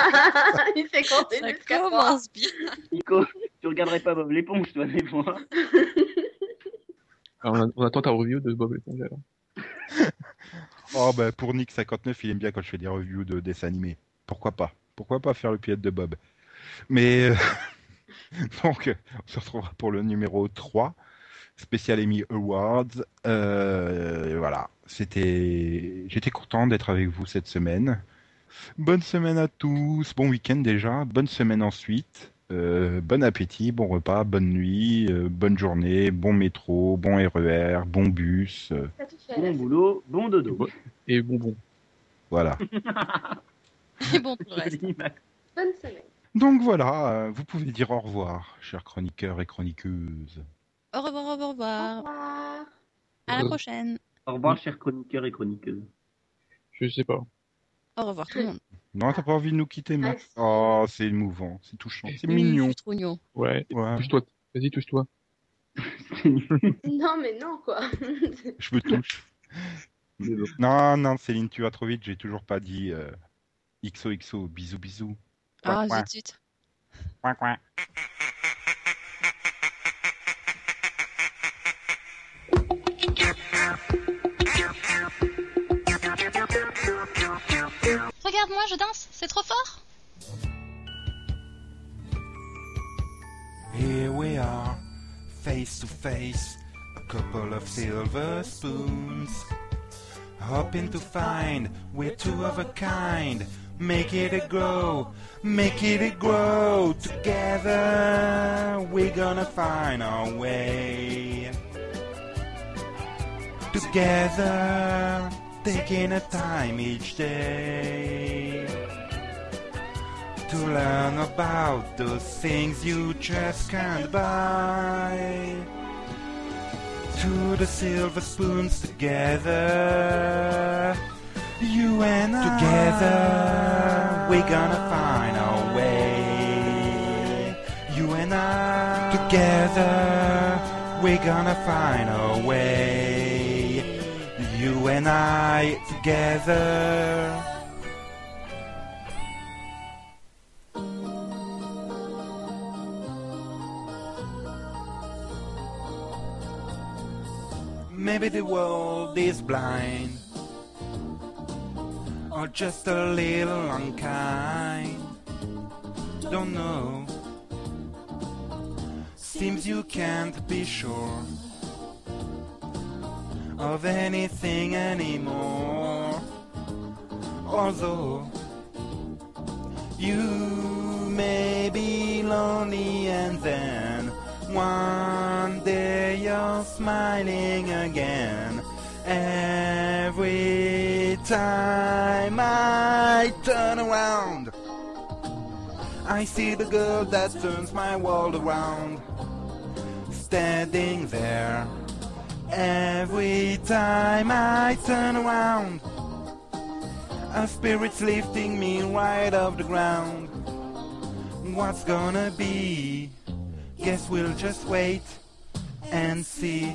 Il s'est compté Ça jusqu'à commence bien. Nico, tu regarderais pas Bob l'éponge, toi, des fois. alors, on attend ta review de Bob l'éponge alors. Oh, bah, pour Nick 59, il aime bien quand je fais des reviews de dessins animés. Pourquoi pas? Pourquoi pas faire le pilote de Bob? Mais, euh, donc, on se retrouvera pour le numéro 3, spécial Emmy Awards. Euh, voilà, c'était, j'étais content d'être avec vous cette semaine. Bonne semaine à tous, bon week-end déjà, bonne semaine ensuite. Euh, bon appétit, bon repas, bonne nuit, euh, bonne journée, bon métro, bon RER, bon bus, euh. Bon boulot, bon dodo. Bon. Et bonbon. voilà. Et bon, tout le reste. Bonne semaine. Donc voilà, euh, vous pouvez dire au revoir, chers chroniqueurs et chroniqueuses. Au revoir, au revoir, au revoir. À la prochaine. Au revoir, chers chroniqueurs et chroniqueuses. Je sais pas. Au revoir tout le monde. Non, t'as pas envie de nous quitter, Max? Max. Oh, c'est émouvant, c'est touchant, c'est Oui, mignon. Suis trop mignon. Ouais. Ouais, Touche-toi. Vas-y, touche-toi. Non, mais non, quoi. je me touche. Non, non, Céline, tu vas trop vite, j'ai toujours pas dit euh, XOXO, bisous, bisous. Ah, Coin, zut, zut. coin, Regarde-moi, je danse, c'est trop fort. Here we are, face to face, a couple of silver spoons. Hoping to find we're two of a kind. Make it a grow, make it a grow. Together we're gonna find our way. Together, taking a time each day to learn about those things you just can't buy. To the silver spoons together, you and I. Together, we're gonna find our way. You and I. Together, We're gonna find our way, you and I together. Maybe the world is blind, or just a little unkind. Don't know. Seems you can't be sure of anything anymore. Although you may be lonely and then one day you're smiling again. Every time I turn around, I see the girl that turns my world around. Standing there. Every time I turn around, a spirit's lifting me right off the ground. What's gonna be? Guess we'll just wait and see.